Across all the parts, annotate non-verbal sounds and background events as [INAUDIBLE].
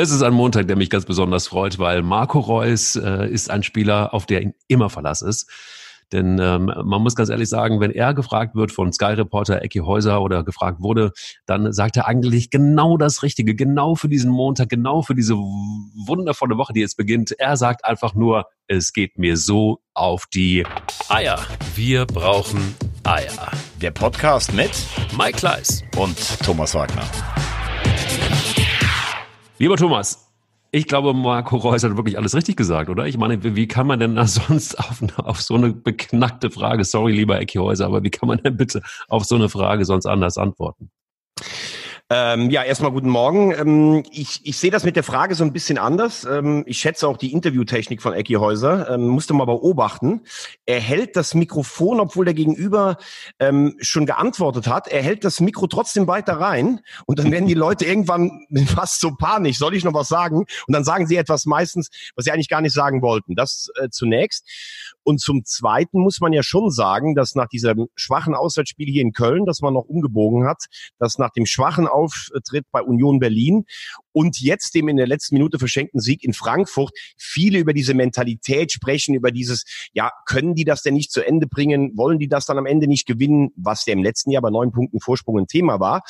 Es ist ein Montag, der mich ganz besonders freut, weil Marco Reus äh, ist ein Spieler, auf der immer Verlass ist. Denn ähm, man muss ganz ehrlich sagen, wenn er gefragt wird von Sky-Reporter Ecki Häuser oder gefragt wurde, dann sagt er eigentlich genau das Richtige, genau für diesen Montag, genau für diese wundervolle Woche, die jetzt beginnt. Er sagt einfach nur, es geht mir so auf die Eier. Wir brauchen Eier. Der Podcast mit Mike Kleiss und Thomas Wagner. Lieber Thomas, ich glaube, Marco Reus hat wirklich alles richtig gesagt, oder? Ich meine, wie kann man denn da [LAUGHS] sonst auf, auf so eine beknackte Frage, sorry, lieber Ecki Häuser, aber wie kann man denn bitte auf so eine Frage sonst anders antworten? Ähm, ja, erstmal guten Morgen. Ähm, ich, ich sehe das mit der Frage so ein bisschen anders. Ähm, ich schätze auch die Interviewtechnik von Ecki Häuser. Ähm, musste mal beobachten. Er hält das Mikrofon, obwohl der Gegenüber ähm, schon geantwortet hat, er hält das Mikro trotzdem weiter rein und dann werden die Leute [LAUGHS] irgendwann fast so panisch. Soll ich noch was sagen? Und dann sagen sie etwas meistens, was sie eigentlich gar nicht sagen wollten. Das äh, zunächst. Und zum Zweiten muss man ja schon sagen, dass nach diesem schwachen Auswärtsspiel hier in Köln, dass man noch umgebogen hat, dass nach dem schwachen Auftritt bei Union Berlin und jetzt dem in der letzten Minute verschenkten Sieg in Frankfurt viele über diese Mentalität sprechen, über dieses, ja, können die das denn nicht zu Ende bringen? Wollen die das dann am Ende nicht gewinnen? Was ja im letzten Jahr bei neun Punkten Vorsprung ein Thema war.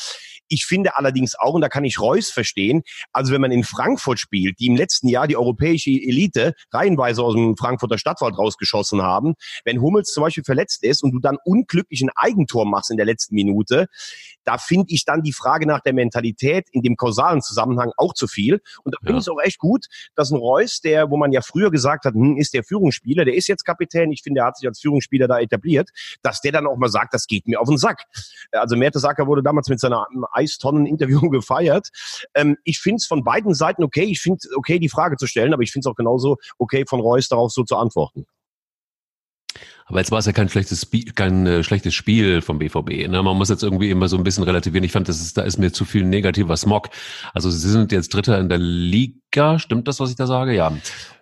Ich finde allerdings auch, und da kann ich Reus verstehen, also wenn man in Frankfurt spielt, die im letzten Jahr die europäische Elite reihenweise aus dem Frankfurter Stadtwald rausgeschossen haben, wenn Hummels zum Beispiel verletzt ist und du dann unglücklich ein Eigentor machst in der letzten Minute, da finde ich dann die Frage nach der Mentalität in dem kausalen Zusammenhang auch zu viel. Und da finde ich es auch echt gut, dass ein Reus, der, wo man ja früher gesagt hat, hm, ist der Führungsspieler, der ist jetzt Kapitän, ich finde, er hat sich als Führungsspieler da etabliert, dass der dann auch mal sagt, das geht mir auf den Sack. Also Mertesacker wurde damals mit seiner Eistonnen-Interview [LAUGHS] gefeiert. Ähm, ich finde es von beiden Seiten okay. Ich finde okay, die Frage zu stellen, aber ich finde es auch genauso okay, von Reus darauf so zu antworten. Aber jetzt war es ja kein schlechtes Spiel, kein äh, schlechtes Spiel vom BVB. Ne? Man muss jetzt irgendwie immer so ein bisschen relativieren. Ich fand, das ist, da ist mir zu viel negativer Smog. Also sie sind jetzt Dritter in der Liga. Stimmt das, was ich da sage? Ja.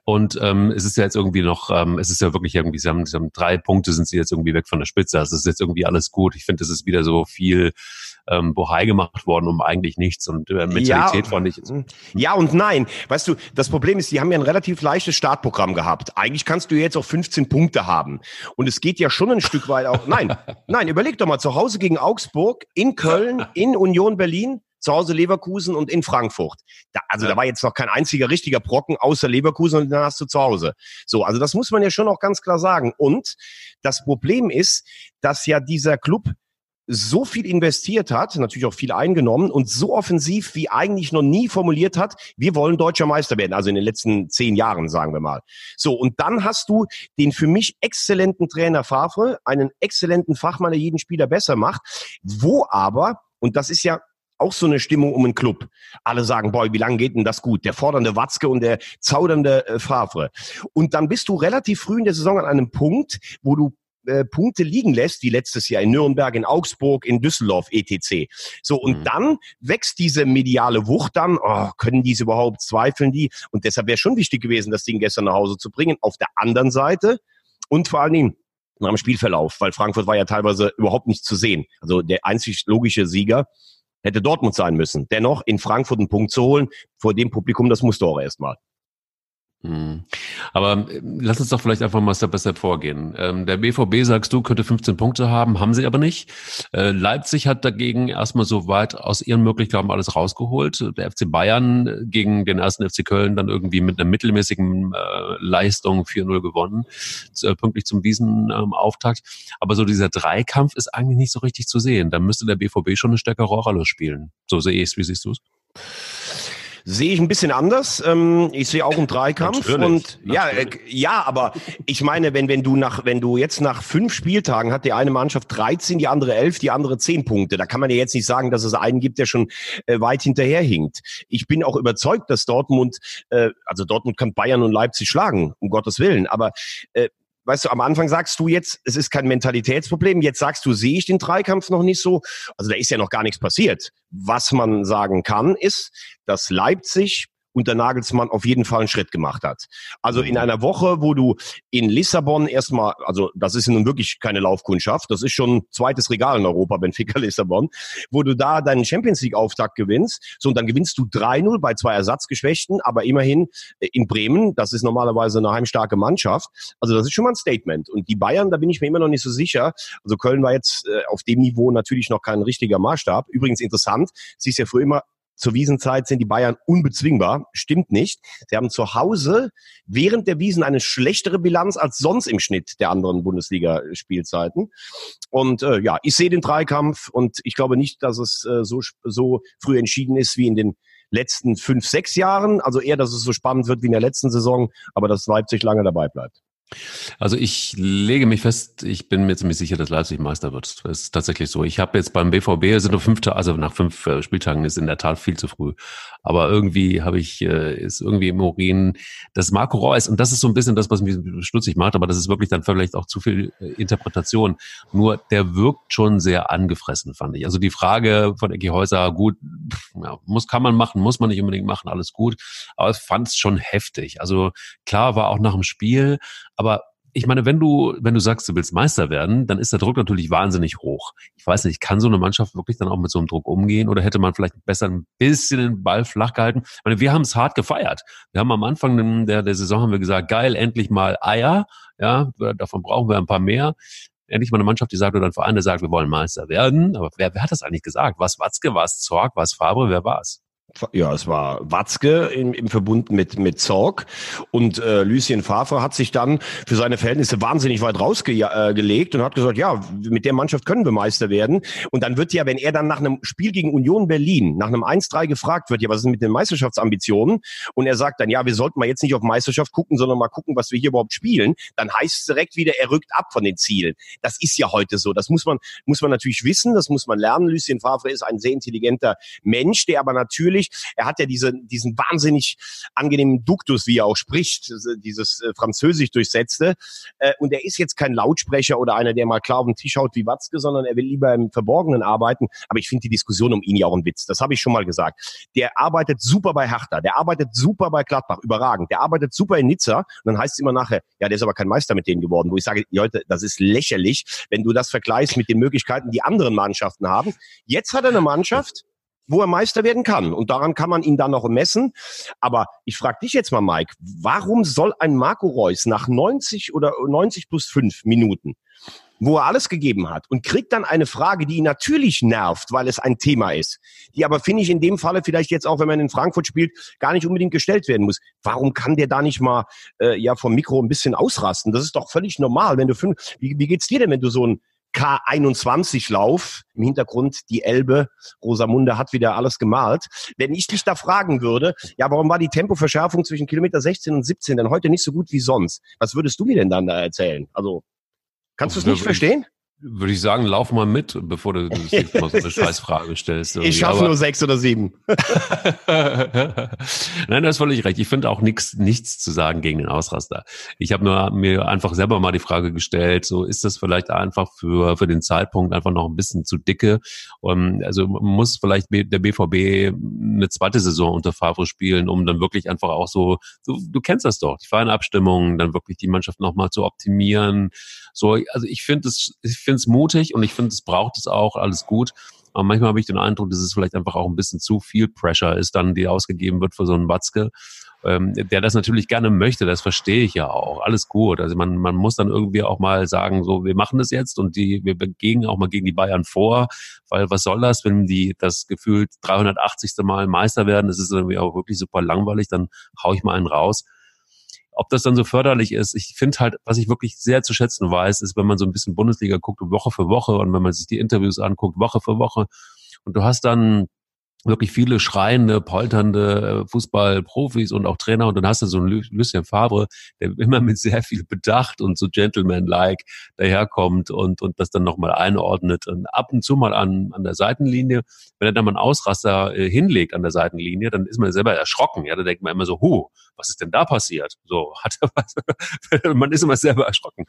Und ähm, es ist ja jetzt irgendwie noch, ähm, es ist ja wirklich irgendwie, sie haben, sie haben drei Punkte, sind sie jetzt irgendwie weg von der Spitze. Also es ist jetzt irgendwie alles gut. Ich finde, es ist wieder so viel ähm, Bohai gemacht worden um eigentlich nichts und äh, Mentalität ja, fand ich. Ja und nein. Weißt du, das Problem ist, die haben ja ein relativ leichtes Startprogramm gehabt. Eigentlich kannst du jetzt auch 15 Punkte haben. Und es geht ja schon ein Stück weit auch. Nein, [LAUGHS] nein, überleg doch mal, zu Hause gegen Augsburg, in Köln, [LAUGHS] in Union Berlin, zu Hause Leverkusen und in Frankfurt. Da, also ja. da war jetzt noch kein einziger richtiger Brocken außer Leverkusen und dann hast du zu Hause. So, also das muss man ja schon auch ganz klar sagen. Und das Problem ist, dass ja dieser Club so viel investiert hat, natürlich auch viel eingenommen und so offensiv wie eigentlich noch nie formuliert hat, wir wollen deutscher Meister werden, also in den letzten zehn Jahren, sagen wir mal. So, und dann hast du den für mich exzellenten Trainer Favre, einen exzellenten Fachmann, der jeden Spieler besser macht, wo aber, und das ist ja auch so eine Stimmung um einen Club. Alle sagen, boy, wie lange geht denn das gut? Der fordernde Watzke und der zaudernde äh, Favre. Und dann bist du relativ früh in der Saison an einem Punkt, wo du äh, Punkte liegen lässt, wie letztes Jahr in Nürnberg, in Augsburg, in Düsseldorf, etc. So, und mhm. dann wächst diese mediale Wucht dann, oh, können diese überhaupt, zweifeln die? Und deshalb wäre schon wichtig gewesen, das Ding gestern nach Hause zu bringen. Auf der anderen Seite und vor allen Dingen nach dem Spielverlauf, weil Frankfurt war ja teilweise überhaupt nicht zu sehen. Also der einzig logische Sieger hätte Dortmund sein müssen. Dennoch in Frankfurt einen Punkt zu holen, vor dem Publikum, das musste auch erstmal. Hm. Aber äh, lass uns doch vielleicht einfach mal Step by Step vorgehen. Ähm, der BVB, sagst du, könnte 15 Punkte haben, haben sie aber nicht. Äh, Leipzig hat dagegen erstmal so weit aus ihren Möglichkeiten alles rausgeholt. Der FC Bayern äh, gegen den ersten FC Köln dann irgendwie mit einer mittelmäßigen äh, Leistung 4-0 gewonnen, pünktlich zum Wiesenauftakt. Ähm, aber so dieser Dreikampf ist eigentlich nicht so richtig zu sehen. Da müsste der BVB schon eine stärkere Rolle spielen. So sehe ich es. Wie siehst du es? Sehe ich ein bisschen anders. Ähm, ich sehe auch einen Dreikampf Natürlich. und ja, äh, ja, aber ich meine, wenn wenn du nach wenn du jetzt nach fünf Spieltagen hat die eine Mannschaft 13, die andere 11, die andere 10 Punkte, da kann man ja jetzt nicht sagen, dass es einen gibt, der schon äh, weit hinterherhinkt. Ich bin auch überzeugt, dass Dortmund, äh, also Dortmund kann Bayern und Leipzig schlagen, um Gottes Willen, aber äh, weißt du, am Anfang sagst du jetzt, es ist kein Mentalitätsproblem. Jetzt sagst du, sehe ich den Dreikampf noch nicht so. Also da ist ja noch gar nichts passiert. Was man sagen kann, ist, dass Leipzig unter Nagelsmann auf jeden Fall einen Schritt gemacht hat. Also in einer Woche, wo du in Lissabon erstmal, also das ist nun wirklich keine Laufkundschaft, das ist schon zweites Regal in Europa, [LAUGHS] Benfica Lissabon, wo du da deinen Champions League Auftakt gewinnst, so und dann gewinnst du 3-0 bei zwei Ersatzgeschwächten, aber immerhin äh, in Bremen, das ist normalerweise eine heimstarke Mannschaft. Also das ist schon mal ein Statement. Und die Bayern, da bin ich mir immer noch nicht so sicher. Also Köln war jetzt äh, auf dem Niveau natürlich noch kein richtiger Maßstab. Übrigens interessant, sie ist ja früher immer zur Wiesenzeit sind die Bayern unbezwingbar. Stimmt nicht. Sie haben zu Hause während der Wiesen eine schlechtere Bilanz als sonst im Schnitt der anderen Bundesliga-Spielzeiten. Und äh, ja, ich sehe den Dreikampf und ich glaube nicht, dass es äh, so, so früh entschieden ist wie in den letzten fünf, sechs Jahren. Also eher, dass es so spannend wird wie in der letzten Saison, aber dass Leipzig lange dabei bleibt. Also ich lege mich fest, ich bin mir ziemlich sicher, dass Leipzig Meister wird. Das ist tatsächlich so. Ich habe jetzt beim BVB, sind nur fünf, also nach fünf äh, Spieltagen ist in der Tat viel zu früh. Aber irgendwie habe ich, äh, ist irgendwie im Urin, dass Marco Reus, und das ist so ein bisschen das, was mich stutzig macht, aber das ist wirklich dann vielleicht auch zu viel äh, Interpretation. Nur der wirkt schon sehr angefressen, fand ich. Also die Frage von Ecki Häuser, gut, ja, muss, kann man machen, muss man nicht unbedingt machen, alles gut. Aber ich fand es schon heftig. Also klar war auch nach dem Spiel, aber ich meine, wenn du, wenn du sagst, du willst Meister werden, dann ist der Druck natürlich wahnsinnig hoch. Ich weiß nicht, kann so eine Mannschaft wirklich dann auch mit so einem Druck umgehen oder hätte man vielleicht besser ein bisschen den Ball flach gehalten? Ich meine, wir haben es hart gefeiert. Wir haben am Anfang der, der Saison haben wir gesagt, geil, endlich mal Eier. Ja, davon brauchen wir ein paar mehr. Endlich mal eine Mannschaft, die sagt oder ein Verein, der sagt, wir wollen Meister werden. Aber wer, wer hat das eigentlich gesagt? Was Watzke, was Zorg, was Fabre, wer war's? Ja, es war Watzke im, im Verbund mit, mit Zorg und äh, Lucien Favre hat sich dann für seine Verhältnisse wahnsinnig weit rausgelegt äh, und hat gesagt, ja, mit der Mannschaft können wir Meister werden. Und dann wird ja, wenn er dann nach einem Spiel gegen Union Berlin, nach einem 1-3 gefragt wird, ja, was ist mit den Meisterschaftsambitionen? Und er sagt dann, ja, wir sollten mal jetzt nicht auf Meisterschaft gucken, sondern mal gucken, was wir hier überhaupt spielen. Dann heißt es direkt wieder, er rückt ab von den Zielen. Das ist ja heute so. Das muss man, muss man natürlich wissen, das muss man lernen. Lucien Favre ist ein sehr intelligenter Mensch, der aber natürlich natürlich, er hat ja diese, diesen wahnsinnig angenehmen Duktus, wie er auch spricht, dieses äh, Französisch durchsetzte. Äh, und er ist jetzt kein Lautsprecher oder einer, der mal klar auf den Tisch haut wie Watzke, sondern er will lieber im Verborgenen arbeiten. Aber ich finde die Diskussion um ihn ja auch ein Witz. Das habe ich schon mal gesagt. Der arbeitet super bei Hertha, der arbeitet super bei Gladbach, überragend. Der arbeitet super in Nizza. Und dann heißt es immer nachher, ja, der ist aber kein Meister mit denen geworden. Wo ich sage, Leute, das ist lächerlich, wenn du das vergleichst mit den Möglichkeiten, die anderen Mannschaften haben. Jetzt hat er eine Mannschaft, wo er Meister werden kann. Und daran kann man ihn dann noch messen. Aber ich frage dich jetzt mal, Mike, warum soll ein Marco Reus nach 90 oder 90 plus 5 Minuten, wo er alles gegeben hat und kriegt dann eine Frage, die ihn natürlich nervt, weil es ein Thema ist, die aber, finde ich, in dem Falle vielleicht jetzt auch, wenn man in Frankfurt spielt, gar nicht unbedingt gestellt werden muss. Warum kann der da nicht mal äh, ja vom Mikro ein bisschen ausrasten? Das ist doch völlig normal, wenn du fünf, wie, wie geht's dir denn, wenn du so ein K21-Lauf. Im Hintergrund die Elbe. Rosamunde hat wieder alles gemalt. Wenn ich dich da fragen würde, ja, warum war die Tempoverschärfung zwischen Kilometer 16 und 17 denn heute nicht so gut wie sonst? Was würdest du mir denn dann da erzählen? Also, kannst du es nicht verstehen? Würde ich sagen, lauf mal mit, bevor du mal so eine [LAUGHS] Scheißfrage stellst. Irgendwie. Ich schaffe nur sechs oder sieben. [LAUGHS] [LAUGHS] Nein, du hast völlig recht. Ich finde auch nichts, nichts zu sagen gegen den Ausraster. Ich habe nur mir einfach selber mal die Frage gestellt, so ist das vielleicht einfach für, für den Zeitpunkt einfach noch ein bisschen zu dicke. Um, also muss vielleicht der BVB eine zweite Saison unter Favre spielen, um dann wirklich einfach auch so, du, du kennst das doch, die Feinabstimmungen, dann wirklich die Mannschaft nochmal zu optimieren. So, also ich finde es, ich finde es mutig und ich finde, es braucht es auch, alles gut. Aber manchmal habe ich den Eindruck, dass es vielleicht einfach auch ein bisschen zu viel Pressure ist, dann die ausgegeben wird für so einen Watzke, ähm, der das natürlich gerne möchte. Das verstehe ich ja auch. Alles gut. Also man, man muss dann irgendwie auch mal sagen, so wir machen das jetzt und die wir gehen auch mal gegen die Bayern vor, weil was soll das, wenn die das gefühlt 380. Mal Meister werden? Das ist irgendwie auch wirklich super langweilig. Dann hau ich mal einen raus. Ob das dann so förderlich ist, ich finde halt, was ich wirklich sehr zu schätzen weiß, ist, wenn man so ein bisschen Bundesliga guckt, Woche für Woche und wenn man sich die Interviews anguckt, Woche für Woche und du hast dann wirklich viele schreiende, polternde äh, Fußballprofis und auch Trainer. Und dann hast du so einen Lucien Favre, der [LAUGHS] immer mit sehr viel Bedacht und so Gentleman-like daherkommt und, und das dann nochmal einordnet. Und ab und zu mal an, an der Seitenlinie, wenn er dann mal einen Ausraster äh, hinlegt an der Seitenlinie, dann ist man selber erschrocken. Ja, da denkt man immer so, hu, was ist denn da passiert? So, [LAUGHS] hat er was? [LAUGHS] man ist immer selber erschrocken.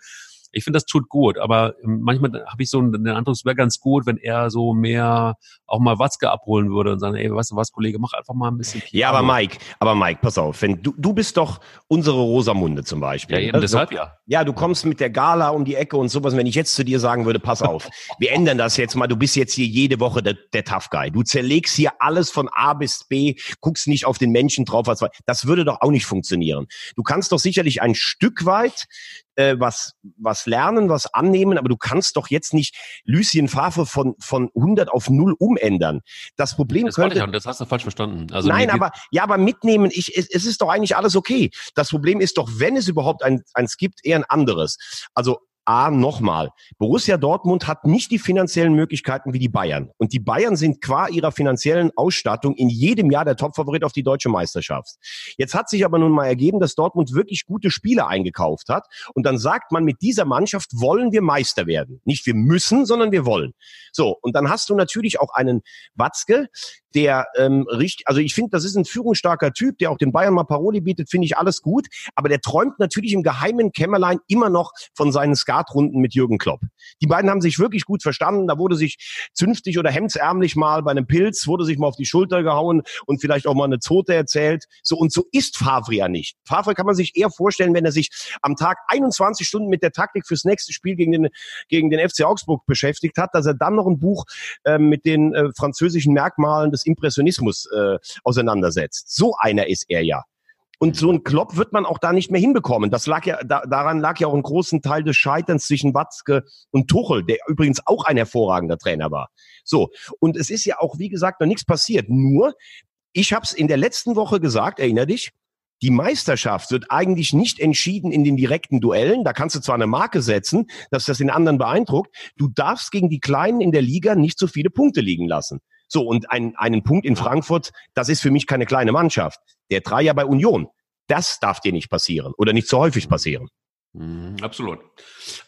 Ich finde, das tut gut, aber manchmal habe ich so den Eindruck, es wäre ganz gut, wenn er so mehr auch mal Watzke abholen würde und sagen, ey, weißt du was, Kollege, mach einfach mal ein bisschen Piano. Ja, aber Mike, aber Mike, pass auf, wenn du, du bist doch unsere Rosamunde zum Beispiel. Ja, eben, deshalb ja. Ja, du kommst mit der Gala um die Ecke und sowas. Wenn ich jetzt zu dir sagen würde, pass auf, wir ändern das jetzt mal, du bist jetzt hier jede Woche der, der Tough Guy. Du zerlegst hier alles von A bis B, guckst nicht auf den Menschen drauf, das würde doch auch nicht funktionieren. Du kannst doch sicherlich ein Stück weit äh, was, was lernen, was annehmen, aber du kannst doch jetzt nicht Lucien Favre von, von 100 auf 0 umändern. Das Problem das könnte... Ich, das hast du falsch verstanden. Also nein, aber, ja, aber mitnehmen, ich, es, es ist doch eigentlich alles okay. Das Problem ist doch, wenn es überhaupt ein, eins gibt, eher ein anderes. Also A, nochmal, Borussia Dortmund hat nicht die finanziellen Möglichkeiten wie die Bayern. Und die Bayern sind qua ihrer finanziellen Ausstattung in jedem Jahr der Topfavorit auf die deutsche Meisterschaft. Jetzt hat sich aber nun mal ergeben, dass Dortmund wirklich gute Spieler eingekauft hat. Und dann sagt man, mit dieser Mannschaft wollen wir Meister werden. Nicht wir müssen, sondern wir wollen. So, und dann hast du natürlich auch einen Watzke, der ähm, richtig, also ich finde, das ist ein führungsstarker Typ, der auch den Bayern mal Paroli bietet, finde ich alles gut, aber der träumt natürlich im geheimen Kämmerlein immer noch von seinen Skatrunden mit Jürgen Klopp. Die beiden haben sich wirklich gut verstanden, da wurde sich zünftig oder hemdsärmlich mal bei einem Pilz, wurde sich mal auf die Schulter gehauen und vielleicht auch mal eine Zote erzählt. So und so ist Favre ja nicht. Favre kann man sich eher vorstellen, wenn er sich am Tag 21 Stunden mit der Taktik fürs nächste Spiel gegen den, gegen den FC Augsburg beschäftigt hat, dass er dann noch ein Buch äh, mit den äh, französischen Merkmalen des Impressionismus äh, auseinandersetzt. So einer ist er ja. Und so ein Klopp wird man auch da nicht mehr hinbekommen. Das lag ja, da, daran lag ja auch ein großen Teil des Scheiterns zwischen Watzke und Tuchel, der übrigens auch ein hervorragender Trainer war. So. Und es ist ja auch, wie gesagt, noch nichts passiert. Nur, ich habe es in der letzten Woche gesagt, erinner dich, die Meisterschaft wird eigentlich nicht entschieden in den direkten Duellen. Da kannst du zwar eine Marke setzen, dass das den anderen beeindruckt. Du darfst gegen die Kleinen in der Liga nicht so viele Punkte liegen lassen. So, und ein, einen Punkt in Frankfurt, das ist für mich keine kleine Mannschaft. Der Dreier bei Union, das darf dir nicht passieren oder nicht so häufig passieren. Mhm, absolut.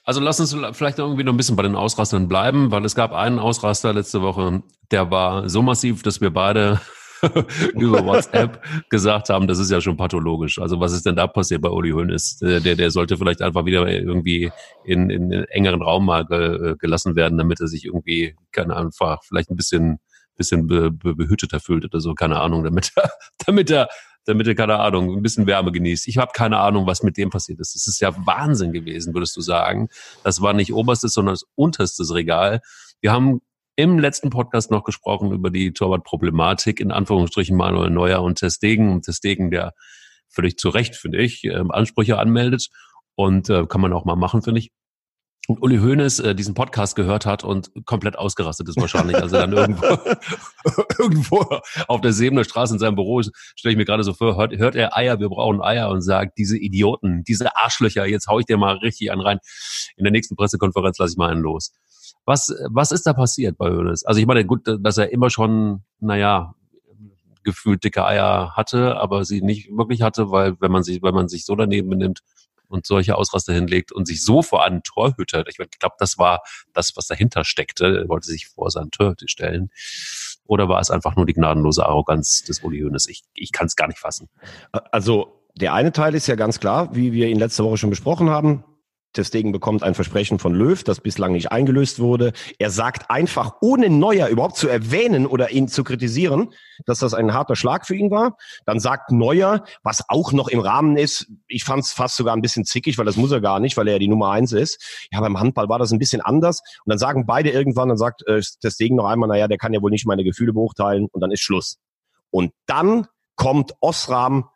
Also lass uns vielleicht irgendwie noch ein bisschen bei den Ausrastern bleiben, weil es gab einen Ausraster letzte Woche, der war so massiv, dass wir beide [LAUGHS] über [LAUGHS] WhatsApp gesagt haben, das ist ja schon pathologisch. Also was ist denn da passiert bei Uli Hoeneß? Der, der sollte vielleicht einfach wieder irgendwie in, in einen engeren Raum mal ge, gelassen werden, damit er sich irgendwie, keine einfach vielleicht ein bisschen bisschen be, be, behüteter fühlt oder so, keine Ahnung, damit er, [LAUGHS] damit er, damit er, keine Ahnung, ein bisschen Wärme genießt. Ich habe keine Ahnung, was mit dem passiert ist. Das ist ja Wahnsinn gewesen, würdest du sagen. Das war nicht oberstes, sondern das unterstes Regal. Wir haben im letzten Podcast noch gesprochen über die Torwartproblematik, in Anführungsstrichen Manuel Neuer und Testegen. Und Testegen, der völlig zu Recht, finde ich, ähm, Ansprüche anmeldet. Und äh, kann man auch mal machen, finde ich und Uli Hoeneß äh, diesen Podcast gehört hat und komplett ausgerastet ist wahrscheinlich. Also dann irgendwo, [LAUGHS] irgendwo auf der Sebener Straße in seinem Büro, stelle ich mir gerade so vor, hört, hört er Eier, wir brauchen Eier und sagt, diese Idioten, diese Arschlöcher, jetzt hau ich dir mal richtig einen rein. In der nächsten Pressekonferenz lasse ich mal einen los. Was, was ist da passiert bei Hoeneß? Also ich meine, gut, dass er immer schon, naja, gefühlt dicke Eier hatte, aber sie nicht wirklich hatte, weil wenn man sich, wenn man sich so daneben benimmt, und solche Ausraster hinlegt und sich so vor einen Torhüter, ich glaube, das war das, was dahinter steckte, er wollte sich vor seinen Torhüter stellen. Oder war es einfach nur die gnadenlose Arroganz des Uli Hoeneß? Ich, ich kann es gar nicht fassen. Also der eine Teil ist ja ganz klar, wie wir ihn letzte Woche schon besprochen haben. Testegen bekommt ein Versprechen von Löw, das bislang nicht eingelöst wurde. Er sagt einfach, ohne Neuer überhaupt zu erwähnen oder ihn zu kritisieren, dass das ein harter Schlag für ihn war. Dann sagt Neuer, was auch noch im Rahmen ist, ich fand es fast sogar ein bisschen zickig, weil das muss er gar nicht, weil er ja die Nummer eins ist. Ja, beim Handball war das ein bisschen anders. Und dann sagen beide irgendwann, dann sagt äh, Testegen noch einmal, naja, der kann ja wohl nicht meine Gefühle beurteilen und dann ist Schluss. Und dann kommt Osram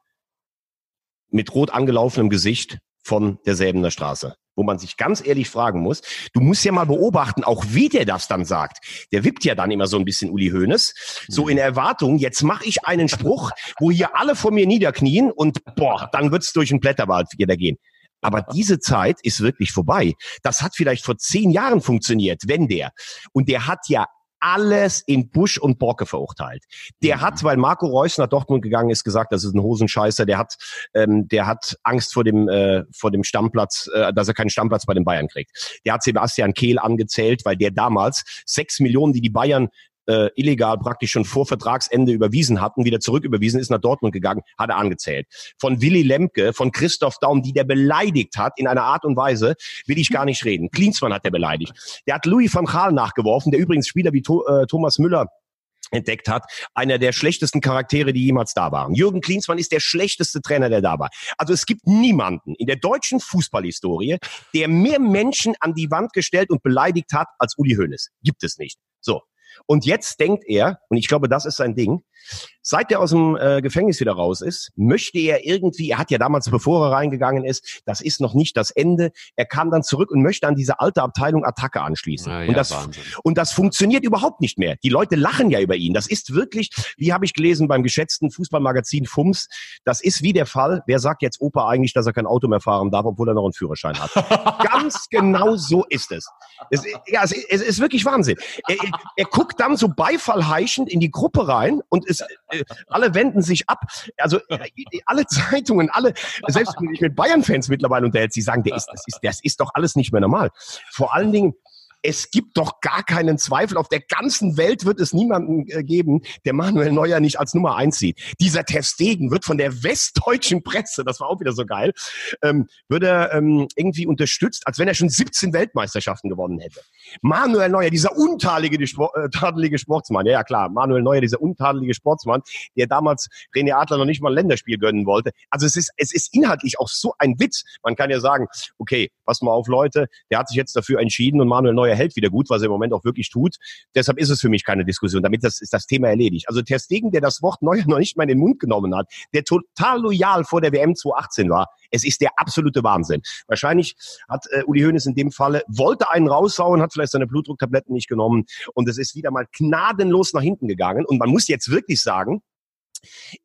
mit rot angelaufenem Gesicht von der Säbener Straße wo man sich ganz ehrlich fragen muss, du musst ja mal beobachten, auch wie der das dann sagt. Der wippt ja dann immer so ein bisschen Uli Hoeneß, so in Erwartung, jetzt mache ich einen Spruch, wo hier alle vor mir niederknien und boah, dann wird's durch den Blätterwald wieder gehen. Aber diese Zeit ist wirklich vorbei. Das hat vielleicht vor zehn Jahren funktioniert, wenn der. Und der hat ja alles in Busch und Borke verurteilt. Der mhm. hat, weil Marco Reus nach Dortmund gegangen ist, gesagt, das ist ein Hosenscheißer, der hat, ähm, der hat Angst vor dem, äh, vor dem Stammplatz, äh, dass er keinen Stammplatz bei den Bayern kriegt. Der hat Sebastian Kehl angezählt, weil der damals sechs Millionen, die die Bayern äh, illegal praktisch schon vor Vertragsende überwiesen hatten, wieder zurücküberwiesen, ist nach Dortmund gegangen, hat er angezählt. Von Willy Lemke, von Christoph Daum, die der beleidigt hat in einer Art und Weise, will ich gar nicht reden. Klinsmann hat der beleidigt. Der hat Louis van Gaal nachgeworfen, der übrigens Spieler wie to äh, Thomas Müller entdeckt hat, einer der schlechtesten Charaktere, die jemals da waren. Jürgen Klinsmann ist der schlechteste Trainer, der da war. Also es gibt niemanden in der deutschen Fußballhistorie, der mehr Menschen an die Wand gestellt und beleidigt hat als Uli Hoeneß. Gibt es nicht. So. Und jetzt denkt er, und ich glaube, das ist sein Ding, Seit er aus dem äh, Gefängnis wieder raus ist, möchte er irgendwie, er hat ja damals, bevor er reingegangen ist, das ist noch nicht das Ende, er kam dann zurück und möchte an diese alte Abteilung Attacke anschließen. Ja, und, das, Wahnsinn. und das funktioniert überhaupt nicht mehr. Die Leute lachen ja über ihn. Das ist wirklich, wie habe ich gelesen beim geschätzten Fußballmagazin FUMS, das ist wie der Fall, wer sagt jetzt Opa eigentlich, dass er kein Auto mehr fahren darf, obwohl er noch einen Führerschein hat. [LAUGHS] Ganz genau so ist es. es ja, es, es ist wirklich Wahnsinn. Er, er, er guckt dann so beifallheischend in die Gruppe rein und ist, äh, alle wenden sich ab. Also [LAUGHS] äh, alle Zeitungen, alle, selbst wenn ich mit Bayern-Fans mittlerweile unterhält, sie sagen, der ist, das ist, das ist doch alles nicht mehr normal. Vor allen Dingen, es gibt doch gar keinen Zweifel. Auf der ganzen Welt wird es niemanden äh, geben, der Manuel Neuer nicht als Nummer eins sieht. Dieser Testegen wird von der westdeutschen Presse, das war auch wieder so geil, ähm, wird er ähm, irgendwie unterstützt, als wenn er schon 17 Weltmeisterschaften gewonnen hätte. Manuel Neuer, dieser untadelige, äh, tadelige Sportsmann, ja, ja klar, Manuel Neuer, dieser untadelige Sportsmann, der damals René Adler noch nicht mal ein Länderspiel gönnen wollte. Also es ist, es ist inhaltlich auch so ein Witz. Man kann ja sagen, okay, pass mal auf Leute, der hat sich jetzt dafür entschieden und Manuel Neuer hält wieder gut, was er im Moment auch wirklich tut. Deshalb ist es für mich keine Diskussion. Damit das, ist das Thema erledigt. Also Ter Stegen, der das Wort Neuer [LAUGHS] noch nicht mal in den Mund genommen hat, der total loyal vor der WM 2018 war, es ist der absolute Wahnsinn. Wahrscheinlich hat äh, Uli Hoeneß in dem Falle, wollte einen raushauen, hat vielleicht seine Blutdrucktabletten nicht genommen und es ist wieder mal gnadenlos nach hinten gegangen. Und man muss jetzt wirklich sagen,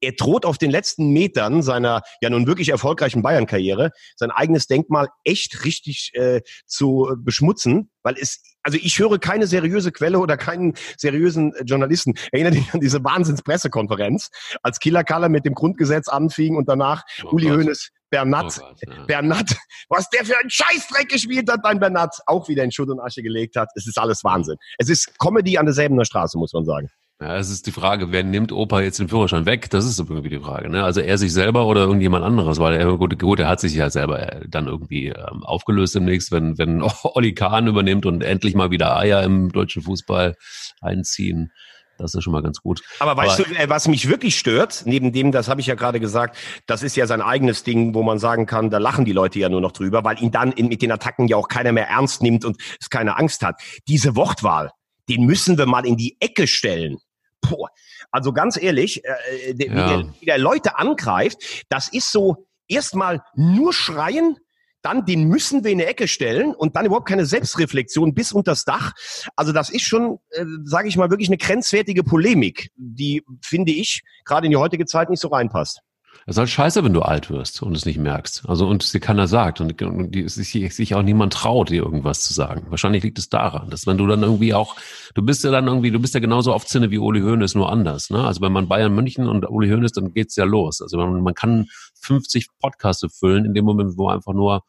er droht auf den letzten Metern seiner ja nun wirklich erfolgreichen Bayern-Karriere sein eigenes Denkmal echt richtig äh, zu beschmutzen, weil es also ich höre keine seriöse Quelle oder keinen seriösen Journalisten. Erinnere dich an diese Wahnsinns-Pressekonferenz, als Killer Kaller mit dem Grundgesetz anfing und danach oh Uli Hoeneß Bernat, oh ja. Bernat, was der für einen Scheißdreck gespielt hat, beim Bernat auch wieder in Schutt und Asche gelegt hat. Es ist alles Wahnsinn. Es ist Comedy an derselben Straße, muss man sagen. Ja, es ist die Frage, wer nimmt Opa jetzt den Führerschein weg? Das ist irgendwie die Frage. Ne? Also er sich selber oder irgendjemand anderes, weil er gut, gut er hat sich ja selber äh, dann irgendwie ähm, aufgelöst demnächst, wenn wenn [LAUGHS] Olli Kahn übernimmt und endlich mal wieder Eier im deutschen Fußball einziehen. Das ist schon mal ganz gut. Aber weißt Aber, du, äh, was mich wirklich stört, neben dem, das habe ich ja gerade gesagt, das ist ja sein eigenes Ding, wo man sagen kann, da lachen die Leute ja nur noch drüber, weil ihn dann in, mit den Attacken ja auch keiner mehr ernst nimmt und es keine Angst hat. Diese Wortwahl, den müssen wir mal in die Ecke stellen. Boah. Also ganz ehrlich, äh, äh wie, ja. der, wie der Leute angreift, das ist so erstmal nur schreien, dann den müssen wir in die Ecke stellen und dann überhaupt keine Selbstreflexion bis unters Dach. Also das ist schon, äh, sage ich mal, wirklich eine grenzwertige Polemik, die, finde ich, gerade in die heutige Zeit nicht so reinpasst. Es ist halt scheiße, wenn du alt wirst und es nicht merkst. Also und es dir keiner sagt und, und die, sich, sich auch niemand traut, dir irgendwas zu sagen. Wahrscheinlich liegt es daran, dass wenn du dann irgendwie auch, du bist ja dann irgendwie, du bist ja genauso oft Zinne wie Uli Hoeneß, nur anders. Ne? Also wenn man Bayern München und Uli Hoeneß, dann geht's ja los. Also man, man kann 50 Podcasts füllen in dem Moment, wo einfach nur,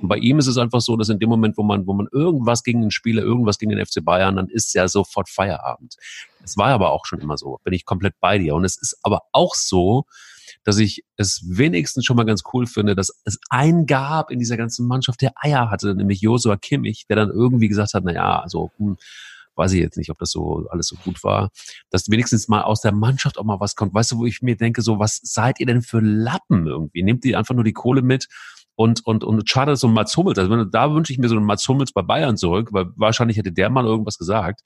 bei ihm ist es einfach so, dass in dem Moment, wo man, wo man irgendwas gegen den Spieler, irgendwas gegen den FC Bayern, dann ist ja sofort Feierabend. Es war aber auch schon immer so, bin ich komplett bei dir. Und es ist aber auch so, dass ich es wenigstens schon mal ganz cool finde, dass es einen gab in dieser ganzen Mannschaft, der Eier hatte, nämlich Josua Kimmich, der dann irgendwie gesagt hat, na ja, also hm, weiß ich jetzt nicht, ob das so alles so gut war, dass wenigstens mal aus der Mannschaft auch mal was kommt. Weißt du, wo ich mir denke, so was seid ihr denn für Lappen irgendwie? Nehmt ihr einfach nur die Kohle mit und, und, und schade, dass so ein Mats Hummels, also da wünsche ich mir so einen Mats Hummels bei Bayern zurück, weil wahrscheinlich hätte der mal irgendwas gesagt.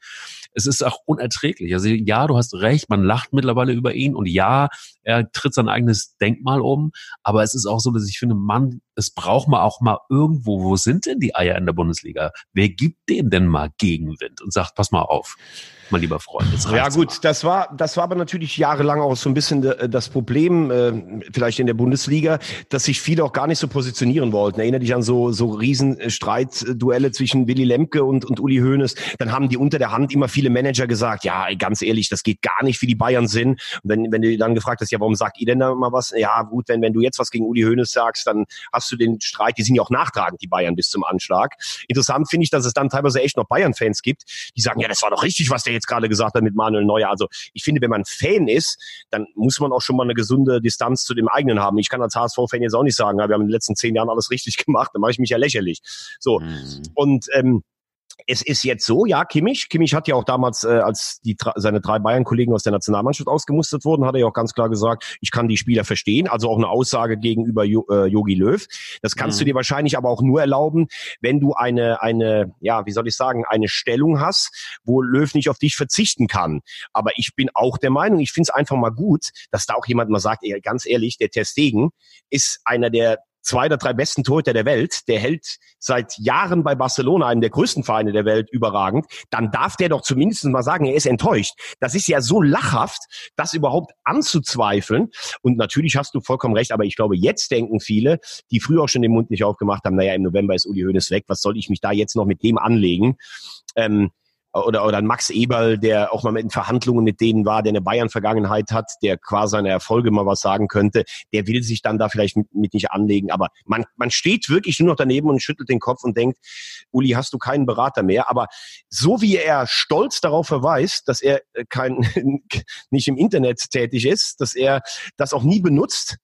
Es ist auch unerträglich. Also ja, du hast recht, man lacht mittlerweile über ihn und ja, er tritt sein eigenes Denkmal um, aber es ist auch so, dass ich finde, Mann, es braucht man auch mal irgendwo, wo sind denn die Eier in der Bundesliga? Wer gibt denen denn mal Gegenwind und sagt, pass mal auf mein lieber Freund. ja gut, mal. das war das war aber natürlich jahrelang auch so ein bisschen das Problem, äh, vielleicht in der Bundesliga, dass sich viele auch gar nicht so positionieren wollten. Erinnere dich an so so Riesenstreitduelle zwischen Willy Lemke und und Uli Hoeneß. Dann haben die unter der Hand immer viele Manager gesagt, ja ganz ehrlich, das geht gar nicht, wie die Bayern sind. Und wenn wenn du dann gefragt hast, ja warum sagt ihr denn da mal was? Ja gut, wenn wenn du jetzt was gegen Uli Hoeneß sagst, dann hast du den Streit. Die sind ja auch nachtragend, die Bayern bis zum Anschlag. Interessant finde ich, dass es dann teilweise echt noch Bayern-Fans gibt, die sagen, ja das war doch richtig, was der jetzt gerade gesagt hat mit Manuel Neuer. Also ich finde, wenn man Fan ist, dann muss man auch schon mal eine gesunde Distanz zu dem eigenen haben. Ich kann als HSV-Fan jetzt auch nicht sagen, wir haben in den letzten zehn Jahren alles richtig [LAUGHS] gemacht, dann mache ich mich ja lächerlich. So. Mhm. Und ähm, es ist jetzt so, ja, Kimmich, Kimmich hat ja auch damals, äh, als die seine drei Bayern-Kollegen aus der Nationalmannschaft ausgemustert wurden, hat er ja auch ganz klar gesagt, ich kann die Spieler verstehen, also auch eine Aussage gegenüber Yogi äh, Löw. Das kannst mhm. du dir wahrscheinlich aber auch nur erlauben, wenn du eine, eine, ja, wie soll ich sagen, eine Stellung hast, wo Löw nicht auf dich verzichten kann. Aber ich bin auch der Meinung, ich finde es einfach mal gut, dass da auch jemand mal sagt, ey, ganz ehrlich, der Testegen ist einer der zwei oder drei besten Torhüter der Welt, der hält seit Jahren bei Barcelona, einem der größten Vereine der Welt, überragend, dann darf der doch zumindest mal sagen, er ist enttäuscht. Das ist ja so lachhaft, das überhaupt anzuzweifeln. Und natürlich hast du vollkommen recht, aber ich glaube, jetzt denken viele, die früher auch schon den Mund nicht aufgemacht haben, naja, im November ist Uli Hoeneß weg, was soll ich mich da jetzt noch mit dem anlegen? Ähm, oder, oder Max Eberl, der auch mal in Verhandlungen mit denen war, der eine Bayern-Vergangenheit hat, der quasi seine Erfolge mal was sagen könnte, der will sich dann da vielleicht mit, mit nicht anlegen. Aber man, man steht wirklich nur noch daneben und schüttelt den Kopf und denkt, Uli, hast du keinen Berater mehr? Aber so wie er stolz darauf verweist, dass er kein, [LAUGHS] nicht im Internet tätig ist, dass er das auch nie benutzt,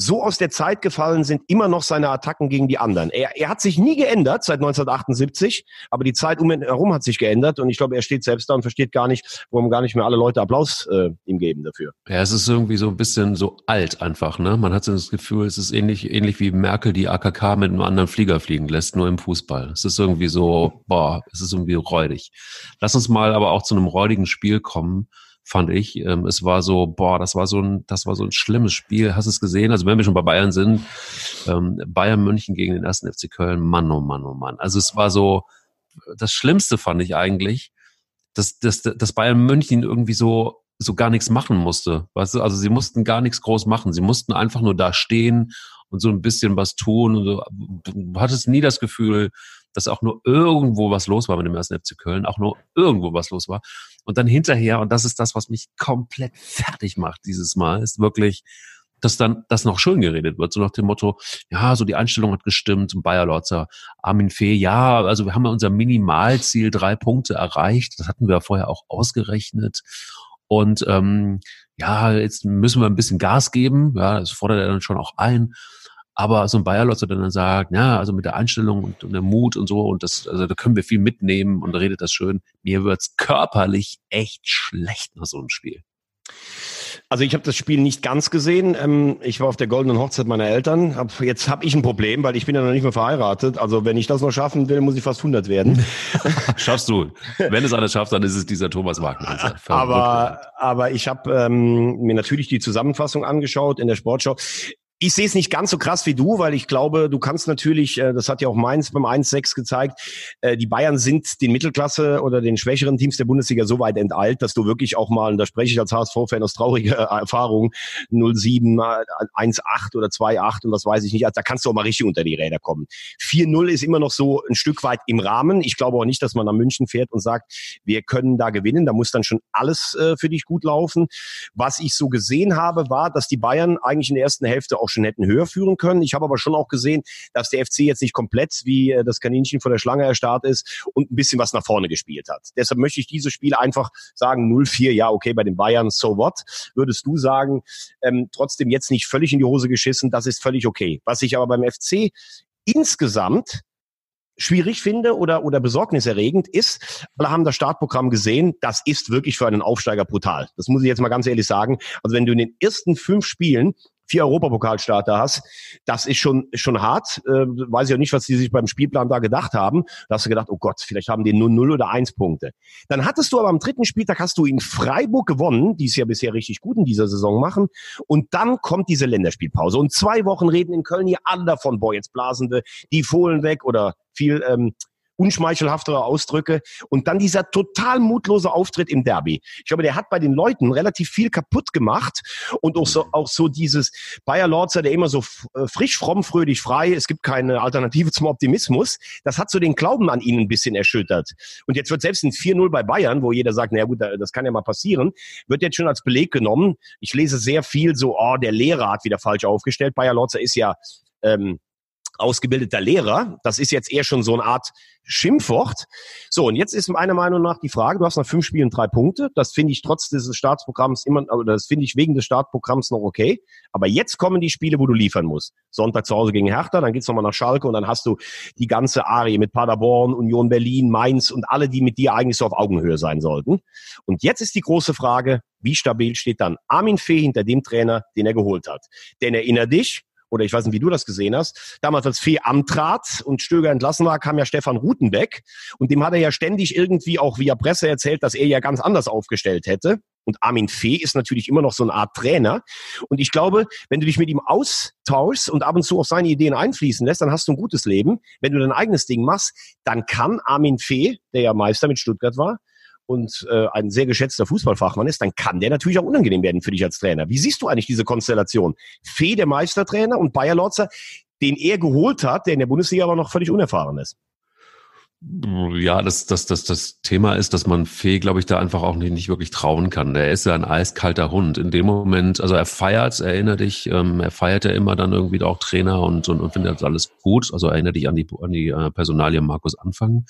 so aus der Zeit gefallen sind immer noch seine Attacken gegen die anderen. Er, er hat sich nie geändert seit 1978, aber die Zeit um ihn herum hat sich geändert und ich glaube, er steht selbst da und versteht gar nicht, warum gar nicht mehr alle Leute Applaus äh, ihm geben dafür. Ja, es ist irgendwie so ein bisschen so alt einfach, ne? Man hat so das Gefühl, es ist ähnlich, ähnlich wie Merkel die AKK mit einem anderen Flieger fliegen lässt, nur im Fußball. Es ist irgendwie so, boah, es ist irgendwie räudig. Lass uns mal aber auch zu einem räudigen Spiel kommen fand ich. Ähm, es war so, boah, das war so ein, das war so ein schlimmes Spiel. Hast du es gesehen? Also wenn wir schon bei Bayern sind, ähm, Bayern München gegen den ersten FC Köln, Mann, oh Mann, oh Mann. Also es war so, das Schlimmste fand ich eigentlich, dass, dass, dass Bayern München irgendwie so, so gar nichts machen musste. Weißt du, also sie mussten gar nichts groß machen. Sie mussten einfach nur da stehen und so ein bisschen was tun. Und so. Du hattest nie das Gefühl, dass auch nur irgendwo was los war mit dem ersten FC Köln, auch nur irgendwo was los war. Und dann hinterher, und das ist das, was mich komplett fertig macht dieses Mal, ist wirklich, dass dann das noch schön geredet wird, so nach dem Motto, ja, so die Einstellung hat gestimmt, Bayer Lorzer, Armin Fee, ja, also wir haben ja unser Minimalziel, drei Punkte erreicht, das hatten wir vorher auch ausgerechnet. Und ähm, ja, jetzt müssen wir ein bisschen Gas geben, ja, das fordert er dann schon auch ein. Aber so ein Bayerlotzer, der dann sagt, ja, also mit der Einstellung und, und der Mut und so, und das, also da können wir viel mitnehmen und redet das schön. Mir wird's körperlich echt schlecht nach so einem Spiel. Also ich habe das Spiel nicht ganz gesehen. Ähm, ich war auf der goldenen Hochzeit meiner Eltern. Hab, jetzt habe ich ein Problem, weil ich bin ja noch nicht mehr verheiratet. Also wenn ich das noch schaffen will, muss ich fast 100 werden. [LAUGHS] Schaffst du. Wenn es einer schafft, dann ist es dieser Thomas Wagner. Aber, aber ich habe ähm, mir natürlich die Zusammenfassung angeschaut in der Sportschau. Ich sehe es nicht ganz so krass wie du, weil ich glaube, du kannst natürlich, äh, das hat ja auch Mainz beim 1-6 gezeigt, äh, die Bayern sind den Mittelklasse oder den schwächeren Teams der Bundesliga so weit enteilt, dass du wirklich auch mal, und da spreche ich als HSV-Fan aus trauriger [LAUGHS] Erfahrung, 0-7, 1-8 oder 2-8 und was weiß ich nicht, also da kannst du auch mal richtig unter die Räder kommen. 4-0 ist immer noch so ein Stück weit im Rahmen. Ich glaube auch nicht, dass man nach München fährt und sagt, wir können da gewinnen. Da muss dann schon alles äh, für dich gut laufen. Was ich so gesehen habe, war, dass die Bayern eigentlich in der ersten Hälfte auch auch schon hätten höher führen können. Ich habe aber schon auch gesehen, dass der FC jetzt nicht komplett wie äh, das Kaninchen vor der Schlange erstarrt ist und ein bisschen was nach vorne gespielt hat. Deshalb möchte ich dieses Spiel einfach sagen, 0-4, ja, okay, bei den Bayern, so what? Würdest du sagen, ähm, trotzdem jetzt nicht völlig in die Hose geschissen, das ist völlig okay. Was ich aber beim FC insgesamt schwierig finde oder, oder besorgniserregend ist, alle haben das Startprogramm gesehen, das ist wirklich für einen Aufsteiger brutal. Das muss ich jetzt mal ganz ehrlich sagen. Also wenn du in den ersten fünf Spielen vier Europapokalstarter hast, das ist schon, schon hart. Äh, weiß ich auch nicht, was die sich beim Spielplan da gedacht haben. Da hast du gedacht, oh Gott, vielleicht haben die nur 0 oder 1 Punkte. Dann hattest du aber am dritten Spieltag hast du in Freiburg gewonnen, die es ja bisher richtig gut in dieser Saison machen. Und dann kommt diese Länderspielpause. Und zwei Wochen reden in Köln hier alle davon, boah, jetzt blasen wir die Fohlen weg oder viel ähm, unschmeichelhaftere Ausdrücke und dann dieser total mutlose Auftritt im Derby. Ich glaube, der hat bei den Leuten relativ viel kaputt gemacht und auch so, auch so dieses Bayer Lorzer, der immer so äh, frisch, fromm, fröhlich, frei, es gibt keine Alternative zum Optimismus, das hat so den Glauben an ihn ein bisschen erschüttert. Und jetzt wird selbst ein 4-0 bei Bayern, wo jeder sagt, na gut, das kann ja mal passieren, wird jetzt schon als Beleg genommen. Ich lese sehr viel so, oh, der Lehrer hat wieder falsch aufgestellt. Bayer Lorzer ist ja ähm, ausgebildeter Lehrer. Das ist jetzt eher schon so eine Art Schimpfwort. So, und jetzt ist meiner Meinung nach die Frage, du hast nach fünf Spielen drei Punkte. Das finde ich trotz dieses Startprogramms immer, oder das finde ich wegen des Startprogramms noch okay. Aber jetzt kommen die Spiele, wo du liefern musst. Sonntag zu Hause gegen Hertha, dann geht's nochmal nach Schalke und dann hast du die ganze Arie mit Paderborn, Union Berlin, Mainz und alle, die mit dir eigentlich so auf Augenhöhe sein sollten. Und jetzt ist die große Frage, wie stabil steht dann Armin Fee hinter dem Trainer, den er geholt hat? Denn erinner dich, oder ich weiß nicht, wie du das gesehen hast, damals als Fee antrat und Stöger entlassen war, kam ja Stefan Rutenbeck und dem hat er ja ständig irgendwie auch via Presse erzählt, dass er ja ganz anders aufgestellt hätte. Und Armin Fee ist natürlich immer noch so eine Art Trainer. Und ich glaube, wenn du dich mit ihm austauschst und ab und zu auf seine Ideen einfließen lässt, dann hast du ein gutes Leben. Wenn du dein eigenes Ding machst, dann kann Armin Fee, der ja Meister mit Stuttgart war, und äh, ein sehr geschätzter Fußballfachmann ist, dann kann der natürlich auch unangenehm werden für dich als Trainer. Wie siehst du eigentlich diese Konstellation? Fee, der Meistertrainer und Bayer Lotzer, den er geholt hat, der in der Bundesliga aber noch völlig unerfahren ist. Ja, das, das, das, das Thema ist, dass man Fee, glaube ich, da einfach auch nicht, nicht wirklich trauen kann. Der ist ja ein eiskalter Hund. In dem Moment, also er feiert, erinnere dich, ähm, er feiert ja immer dann irgendwie auch Trainer und, und, und findet das alles gut. Also erinnere dich an die, an die äh, Personalie Markus Anfang.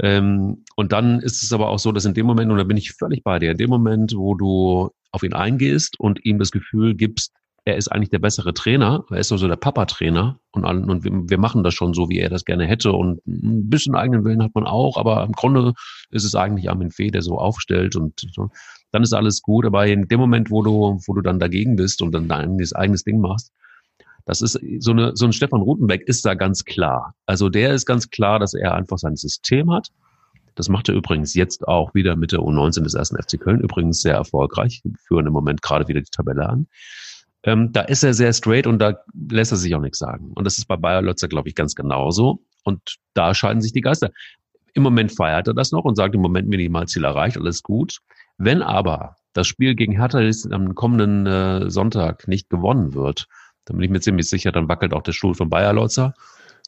Ähm, und dann ist es aber auch so, dass in dem Moment, und da bin ich völlig bei dir, in dem Moment, wo du auf ihn eingehst und ihm das Gefühl gibst, er ist eigentlich der bessere Trainer, er ist also der Papa-Trainer und, und wir, wir, machen das schon so, wie er das gerne hätte und ein bisschen eigenen Willen hat man auch, aber im Grunde ist es eigentlich Armin Fee, der so aufstellt und so. dann ist alles gut, aber in dem Moment, wo du, wo du dann dagegen bist und dann dein eigenes Ding machst, das ist so eine, so ein Stefan Rutenbeck ist da ganz klar. Also der ist ganz klar, dass er einfach sein System hat. Das macht er übrigens jetzt auch wieder mit der U19 des ersten FC Köln übrigens sehr erfolgreich. Führen im Moment gerade wieder die Tabelle an. Ähm, da ist er sehr straight und da lässt er sich auch nichts sagen. Und das ist bei Bayer Lotzer, glaube ich, ganz genauso. Und da scheiden sich die Geister. Im Moment feiert er das noch und sagt im Moment Minimalziel erreicht, alles gut. Wenn aber das Spiel gegen Hertha am kommenden äh, Sonntag nicht gewonnen wird, dann bin ich mir ziemlich sicher, dann wackelt auch der Stuhl von Bayer Lotzer.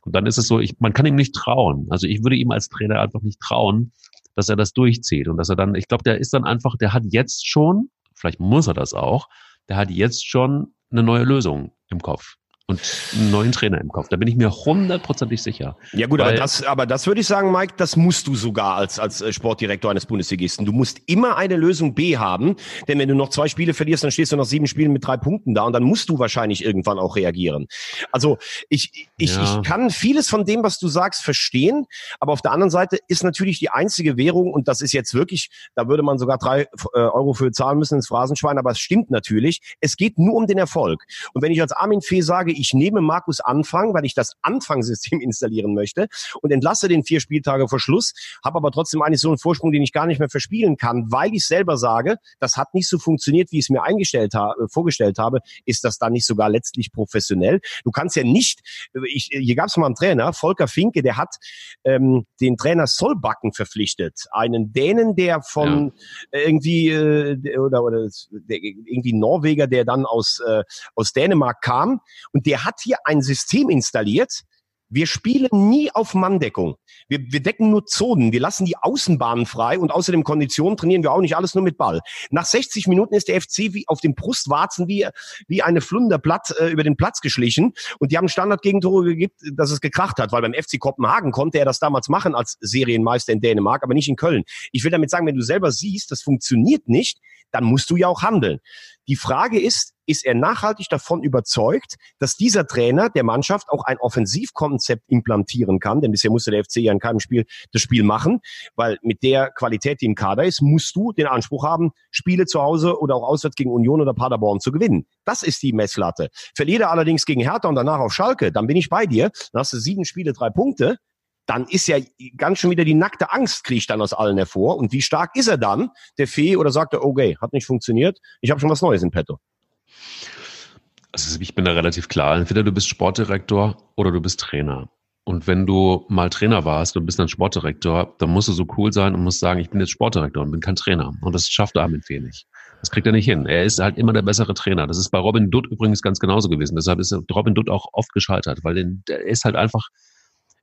Und dann ist es so, ich, man kann ihm nicht trauen. Also ich würde ihm als Trainer einfach nicht trauen, dass er das durchzieht und dass er dann, ich glaube, der ist dann einfach, der hat jetzt schon, vielleicht muss er das auch, der hat jetzt schon eine neue Lösung im Kopf und einen neuen Trainer im Kopf. Da bin ich mir hundertprozentig sicher. Ja gut, aber das, aber das würde ich sagen, Mike, das musst du sogar als, als äh, Sportdirektor eines Bundesligisten. Du musst immer eine Lösung B haben, denn wenn du noch zwei Spiele verlierst, dann stehst du nach sieben Spielen mit drei Punkten da und dann musst du wahrscheinlich irgendwann auch reagieren. Also ich, ich, ja. ich kann vieles von dem, was du sagst, verstehen, aber auf der anderen Seite ist natürlich die einzige Währung, und das ist jetzt wirklich, da würde man sogar drei äh, Euro für zahlen müssen ins Phrasenschwein, aber es stimmt natürlich, es geht nur um den Erfolg. Und wenn ich als Armin Fee sage, ich nehme Markus Anfang, weil ich das Anfangssystem [LAUGHS] installieren möchte und entlasse den vier Spieltage vor Schluss, habe aber trotzdem eigentlich so einen Vorsprung, den ich gar nicht mehr verspielen kann, weil ich selber sage, das hat nicht so funktioniert, wie ich es mir eingestellt habe, äh, vorgestellt habe, ist das dann nicht sogar letztlich professionell? Du kannst ja nicht, ich, hier gab es mal einen Trainer, Volker Finke, der hat ähm, den Trainer Solbacken verpflichtet, einen Dänen, der von ja. irgendwie äh, oder, oder der, irgendwie Norweger, der dann aus äh, aus Dänemark kam und der hat hier ein System installiert. Wir spielen nie auf Manndeckung. Wir, wir decken nur Zonen. Wir lassen die Außenbahnen frei und außerdem Konditionen trainieren wir auch nicht alles nur mit Ball. Nach 60 Minuten ist der FC wie auf dem Brustwarzen wie, wie eine Flunderblatt äh, über den Platz geschlichen und die haben Standardgegentore gegeben, dass es gekracht hat, weil beim FC Kopenhagen konnte er das damals machen als Serienmeister in Dänemark, aber nicht in Köln. Ich will damit sagen, wenn du selber siehst, das funktioniert nicht, dann musst du ja auch handeln. Die Frage ist, ist er nachhaltig davon überzeugt, dass dieser Trainer der Mannschaft auch ein Offensivkonzept implantieren kann? Denn bisher musste der FC ja in keinem Spiel das Spiel machen, weil mit der Qualität, die im Kader ist, musst du den Anspruch haben, Spiele zu Hause oder auch auswärts gegen Union oder Paderborn zu gewinnen. Das ist die Messlatte. Verliere allerdings gegen Hertha und danach auf Schalke, dann bin ich bei dir. Dann hast du sieben Spiele, drei Punkte dann ist ja ganz schon wieder die nackte Angst kriecht dann aus allen hervor. Und wie stark ist er dann, der Fee, oder sagt er, okay, hat nicht funktioniert, ich habe schon was Neues in petto? Also ich bin da relativ klar. Entweder du bist Sportdirektor oder du bist Trainer. Und wenn du mal Trainer warst und bist dann Sportdirektor, dann musst du so cool sein und musst sagen, ich bin jetzt Sportdirektor und bin kein Trainer. Und das schafft Armin Fee nicht. Das kriegt er nicht hin. Er ist halt immer der bessere Trainer. Das ist bei Robin Dutt übrigens ganz genauso gewesen. Deshalb ist Robin Dutt auch oft gescheitert, weil der ist halt einfach,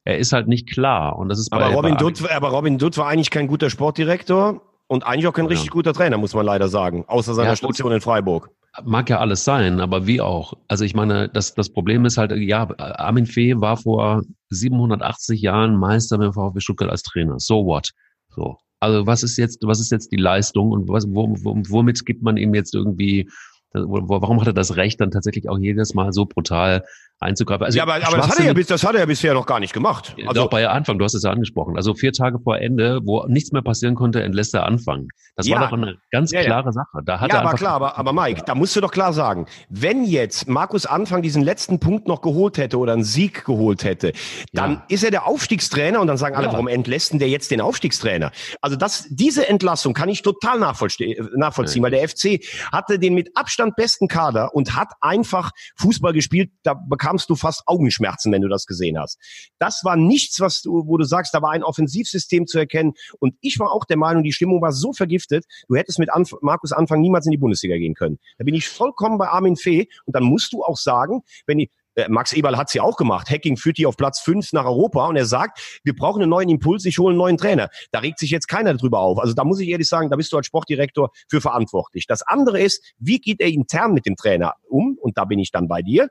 er ist halt nicht klar. Und das ist aber Robin Dutt, aber Robin Dutt war eigentlich kein guter Sportdirektor. Und eigentlich auch kein richtig ja. guter Trainer, muss man leider sagen, außer seiner ja, Station in Freiburg. Mag ja alles sein, aber wie auch. Also ich meine, das, das Problem ist halt, ja, Armin Fee war vor 780 Jahren Meister beim VfB Stuttgart als Trainer. So what? So. Also was ist jetzt, was ist jetzt die Leistung und was, womit gibt man ihm jetzt irgendwie warum hat er das Recht, dann tatsächlich auch jedes Mal so brutal einzugreifen? Also ja, aber, aber das, hat er ja, das hat er ja bisher noch gar nicht gemacht. Also, doch bei Anfang, du hast es ja angesprochen. Also vier Tage vor Ende, wo nichts mehr passieren konnte, entlässt er anfangen. Das ja, war doch eine ganz ja, klare Sache. Da hat ja, er aber klar, aber, aber Mike, da musst du doch klar sagen, wenn jetzt Markus Anfang diesen letzten Punkt noch geholt hätte oder einen Sieg geholt hätte, dann ist er der Aufstiegstrainer und dann sagen alle, warum entlässt denn der jetzt den Aufstiegstrainer? Also das, diese Entlassung kann ich total nachvollziehen, nachvollziehen weil der FC hatte den mit Abstand besten Kader und hat einfach Fußball gespielt, da bekamst du fast Augenschmerzen, wenn du das gesehen hast. Das war nichts, was du, wo du sagst, da war ein Offensivsystem zu erkennen und ich war auch der Meinung, die Stimmung war so vergiftet, Du hättest mit Anf Markus Anfang niemals in die Bundesliga gehen können. Da bin ich vollkommen bei Armin Fee. Und dann musst du auch sagen, wenn die, äh, Max Eberl hat sie auch gemacht. Hacking führt die auf Platz fünf nach Europa und er sagt, wir brauchen einen neuen Impuls, ich hole einen neuen Trainer. Da regt sich jetzt keiner drüber auf. Also da muss ich ehrlich sagen, da bist du als Sportdirektor für verantwortlich. Das andere ist, wie geht er intern mit dem Trainer um? Und da bin ich dann bei dir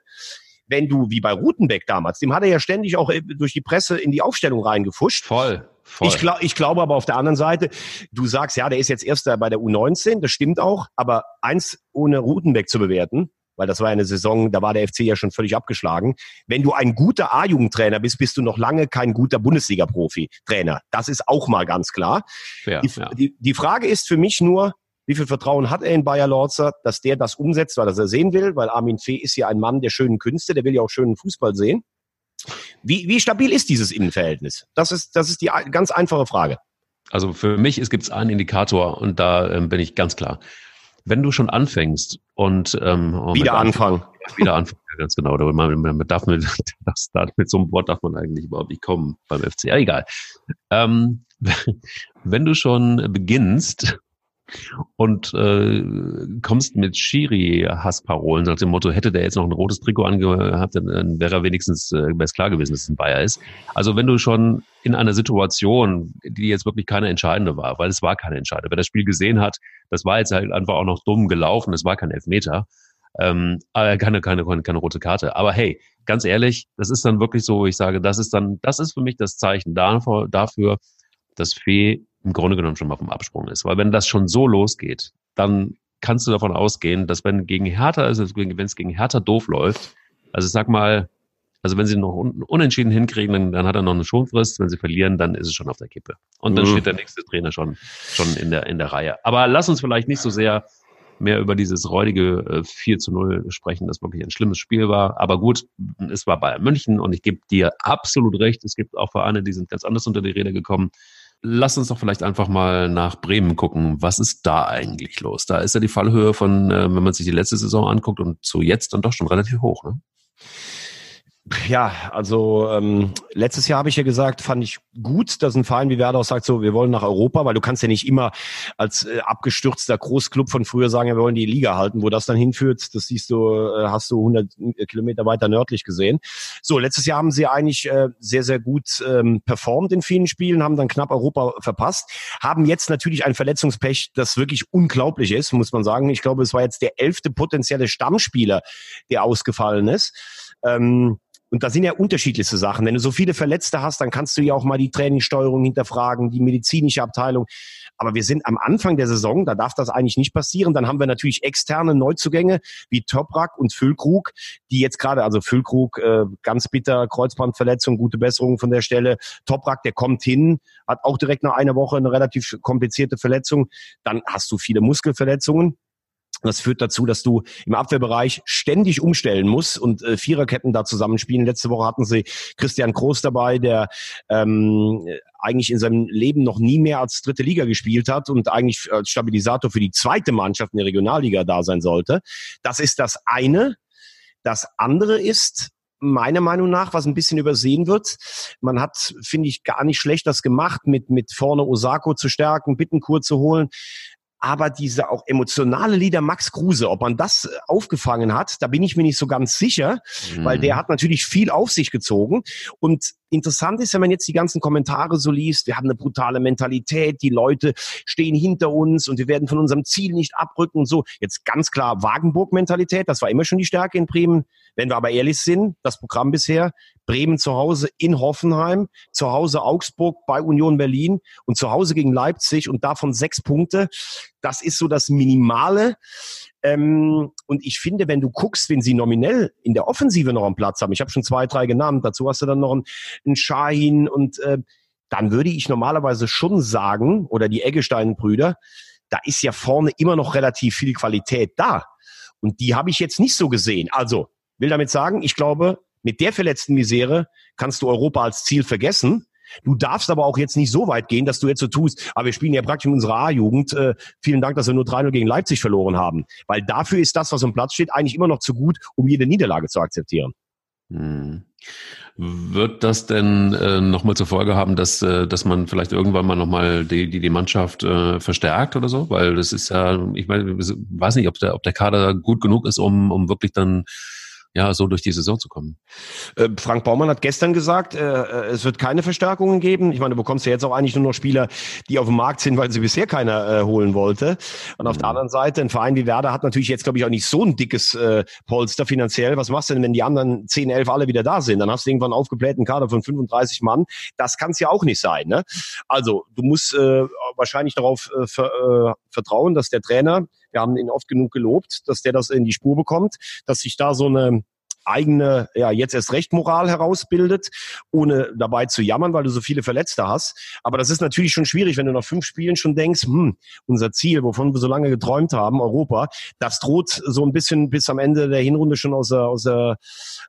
wenn du, wie bei Rutenbeck damals, dem hat er ja ständig auch äh, durch die Presse in die Aufstellung reingefuscht. Voll. Voll. Ich, glaub, ich glaube aber auf der anderen Seite, du sagst, ja, der ist jetzt Erster bei der U19, das stimmt auch, aber eins ohne Rutenbeck zu bewerten, weil das war eine Saison, da war der FC ja schon völlig abgeschlagen. Wenn du ein guter A-Jugendtrainer bist, bist du noch lange kein guter Bundesliga-Profi-Trainer. Das ist auch mal ganz klar. Ja, die, ja. die, die Frage ist für mich nur, wie viel Vertrauen hat er in Bayer Lorzer, dass der das umsetzt, weil er das sehen will? Weil Armin Fee ist ja ein Mann der schönen Künste, der will ja auch schönen Fußball sehen. Wie, wie stabil ist dieses Innenverhältnis? Das ist, das ist die ganz einfache Frage. Also für mich gibt es einen Indikator und da ähm, bin ich ganz klar. Wenn du schon anfängst und ähm, oh wieder anfangen. Wieder anfangen, ja, ganz genau. Man, man darf mit, [LAUGHS] das, mit so einem Wort darf man eigentlich überhaupt nicht kommen beim FC. Ja, egal. Ähm, [LAUGHS] wenn du schon beginnst und äh, kommst mit Schiri-Hassparolen nach dem Motto, hätte der jetzt noch ein rotes Trikot angehabt, dann wäre er wenigstens äh, klar gewesen, dass es ein Bayer ist. Also wenn du schon in einer Situation, die jetzt wirklich keine entscheidende war, weil es war keine entscheidende, wer das Spiel gesehen hat, das war jetzt halt einfach auch noch dumm gelaufen, es war kein Elfmeter, ähm, äh, keine, keine, keine, keine rote Karte. Aber hey, ganz ehrlich, das ist dann wirklich so, ich sage, das ist dann, das ist für mich das Zeichen dafür dass Fee im Grunde genommen schon mal vom Absprung ist. Weil wenn das schon so losgeht, dann kannst du davon ausgehen, dass wenn gegen Hertha, also wenn es gegen Hertha doof läuft, also sag mal, also wenn sie noch un unentschieden hinkriegen, dann, dann hat er noch eine Schonfrist. Wenn sie verlieren, dann ist es schon auf der Kippe. Und dann mhm. steht der nächste Trainer schon, schon in der, in der Reihe. Aber lass uns vielleicht nicht so sehr mehr über dieses räudige äh, 4 zu 0 sprechen, das wirklich ein schlimmes Spiel war. Aber gut, es war Bayern München und ich gebe dir absolut recht. Es gibt auch Vereine, die sind ganz anders unter die Rede gekommen lass uns doch vielleicht einfach mal nach Bremen gucken. Was ist da eigentlich los? Da ist ja die Fallhöhe von, äh, wenn man sich die letzte Saison anguckt und zu jetzt dann doch schon relativ hoch. Ne? Ja, also ähm, letztes Jahr habe ich ja gesagt, fand ich gut, dass ein Verein wie Werder auch sagt, so wir wollen nach Europa, weil du kannst ja nicht immer als äh, abgestürzter Großclub von früher sagen, ja, wir wollen die Liga halten, wo das dann hinführt, das siehst du, äh, hast du 100 Kilometer weiter nördlich gesehen. So, letztes Jahr haben sie eigentlich äh, sehr, sehr gut ähm, performt in vielen Spielen, haben dann knapp Europa verpasst, haben jetzt natürlich ein Verletzungspech, das wirklich unglaublich ist, muss man sagen. Ich glaube, es war jetzt der elfte potenzielle Stammspieler, der ausgefallen ist. Ähm, und da sind ja unterschiedlichste Sachen. Wenn du so viele Verletzte hast, dann kannst du ja auch mal die Trainingssteuerung hinterfragen, die medizinische Abteilung. Aber wir sind am Anfang der Saison, da darf das eigentlich nicht passieren. Dann haben wir natürlich externe Neuzugänge wie Toprak und Füllkrug, die jetzt gerade, also Füllkrug, äh, ganz bitter, Kreuzbandverletzung, gute Besserung von der Stelle. Toprak, der kommt hin, hat auch direkt nach einer Woche eine relativ komplizierte Verletzung. Dann hast du viele Muskelverletzungen. Das führt dazu, dass du im Abwehrbereich ständig umstellen musst und äh, Viererketten da zusammenspielen. Letzte Woche hatten sie Christian Groß dabei, der ähm, eigentlich in seinem Leben noch nie mehr als dritte Liga gespielt hat und eigentlich als Stabilisator für die zweite Mannschaft in der Regionalliga da sein sollte. Das ist das eine. Das andere ist, meiner Meinung nach, was ein bisschen übersehen wird. Man hat, finde ich, gar nicht schlecht das gemacht, mit, mit vorne Osako zu stärken, Bittenkur zu holen. Aber diese auch emotionale Lieder Max Kruse, ob man das aufgefangen hat, da bin ich mir nicht so ganz sicher, mhm. weil der hat natürlich viel auf sich gezogen und interessant ist, wenn man jetzt die ganzen Kommentare so liest, wir haben eine brutale Mentalität, die Leute stehen hinter uns und wir werden von unserem Ziel nicht abrücken und so. Jetzt ganz klar Wagenburg-Mentalität, das war immer schon die Stärke in Bremen. Wenn wir aber ehrlich sind, das Programm bisher, Bremen zu Hause in Hoffenheim, zu Hause Augsburg bei Union Berlin und zu Hause gegen Leipzig und davon sechs Punkte. Das ist so das Minimale. Ähm, und ich finde, wenn du guckst, wenn sie nominell in der Offensive noch einen Platz haben, ich habe schon zwei, drei genannt, dazu hast du dann noch einen, einen Shahin und äh, dann würde ich normalerweise schon sagen, oder die Eggestein-Brüder, da ist ja vorne immer noch relativ viel Qualität da. Und die habe ich jetzt nicht so gesehen. Also, will damit sagen, ich glaube, mit der verletzten Misere kannst du Europa als Ziel vergessen. Du darfst aber auch jetzt nicht so weit gehen, dass du jetzt so tust, aber wir spielen ja praktisch in unserer A-Jugend. Äh, vielen Dank, dass wir nur 3-0 gegen Leipzig verloren haben. Weil dafür ist das, was am Platz steht, eigentlich immer noch zu gut, um jede Niederlage zu akzeptieren. Hm. Wird das denn äh, nochmal zur Folge haben, dass, äh, dass man vielleicht irgendwann mal nochmal die, die, die Mannschaft äh, verstärkt oder so? Weil das ist ja, ich meine, weiß nicht, ob der, ob der Kader gut genug ist, um, um wirklich dann ja, so durch die Saison zu kommen. Äh, Frank Baumann hat gestern gesagt, äh, äh, es wird keine Verstärkungen geben. Ich meine, du bekommst ja jetzt auch eigentlich nur noch Spieler, die auf dem Markt sind, weil sie bisher keiner holen wollte. Und auf mhm. der anderen Seite, ein Verein wie Werder hat natürlich jetzt, glaube ich, auch nicht so ein dickes Polster finanziell. Was machst du denn, wenn die anderen 10, 11 alle wieder da sind? Dann hast du irgendwann einen aufgeblähten Kader von 35 Mann. Das kann es ja auch nicht sein. Ne? Also, du musst wahrscheinlich darauf äh, ver, äh, vertrauen, dass der Trainer wir haben ihn oft genug gelobt, dass der das in die Spur bekommt, dass sich da so eine eigene, ja, jetzt erst recht Moral herausbildet, ohne dabei zu jammern, weil du so viele Verletzte hast. Aber das ist natürlich schon schwierig, wenn du nach fünf Spielen schon denkst, hm, unser Ziel, wovon wir so lange geträumt haben, Europa, das droht so ein bisschen bis am Ende der Hinrunde schon aus der, aus der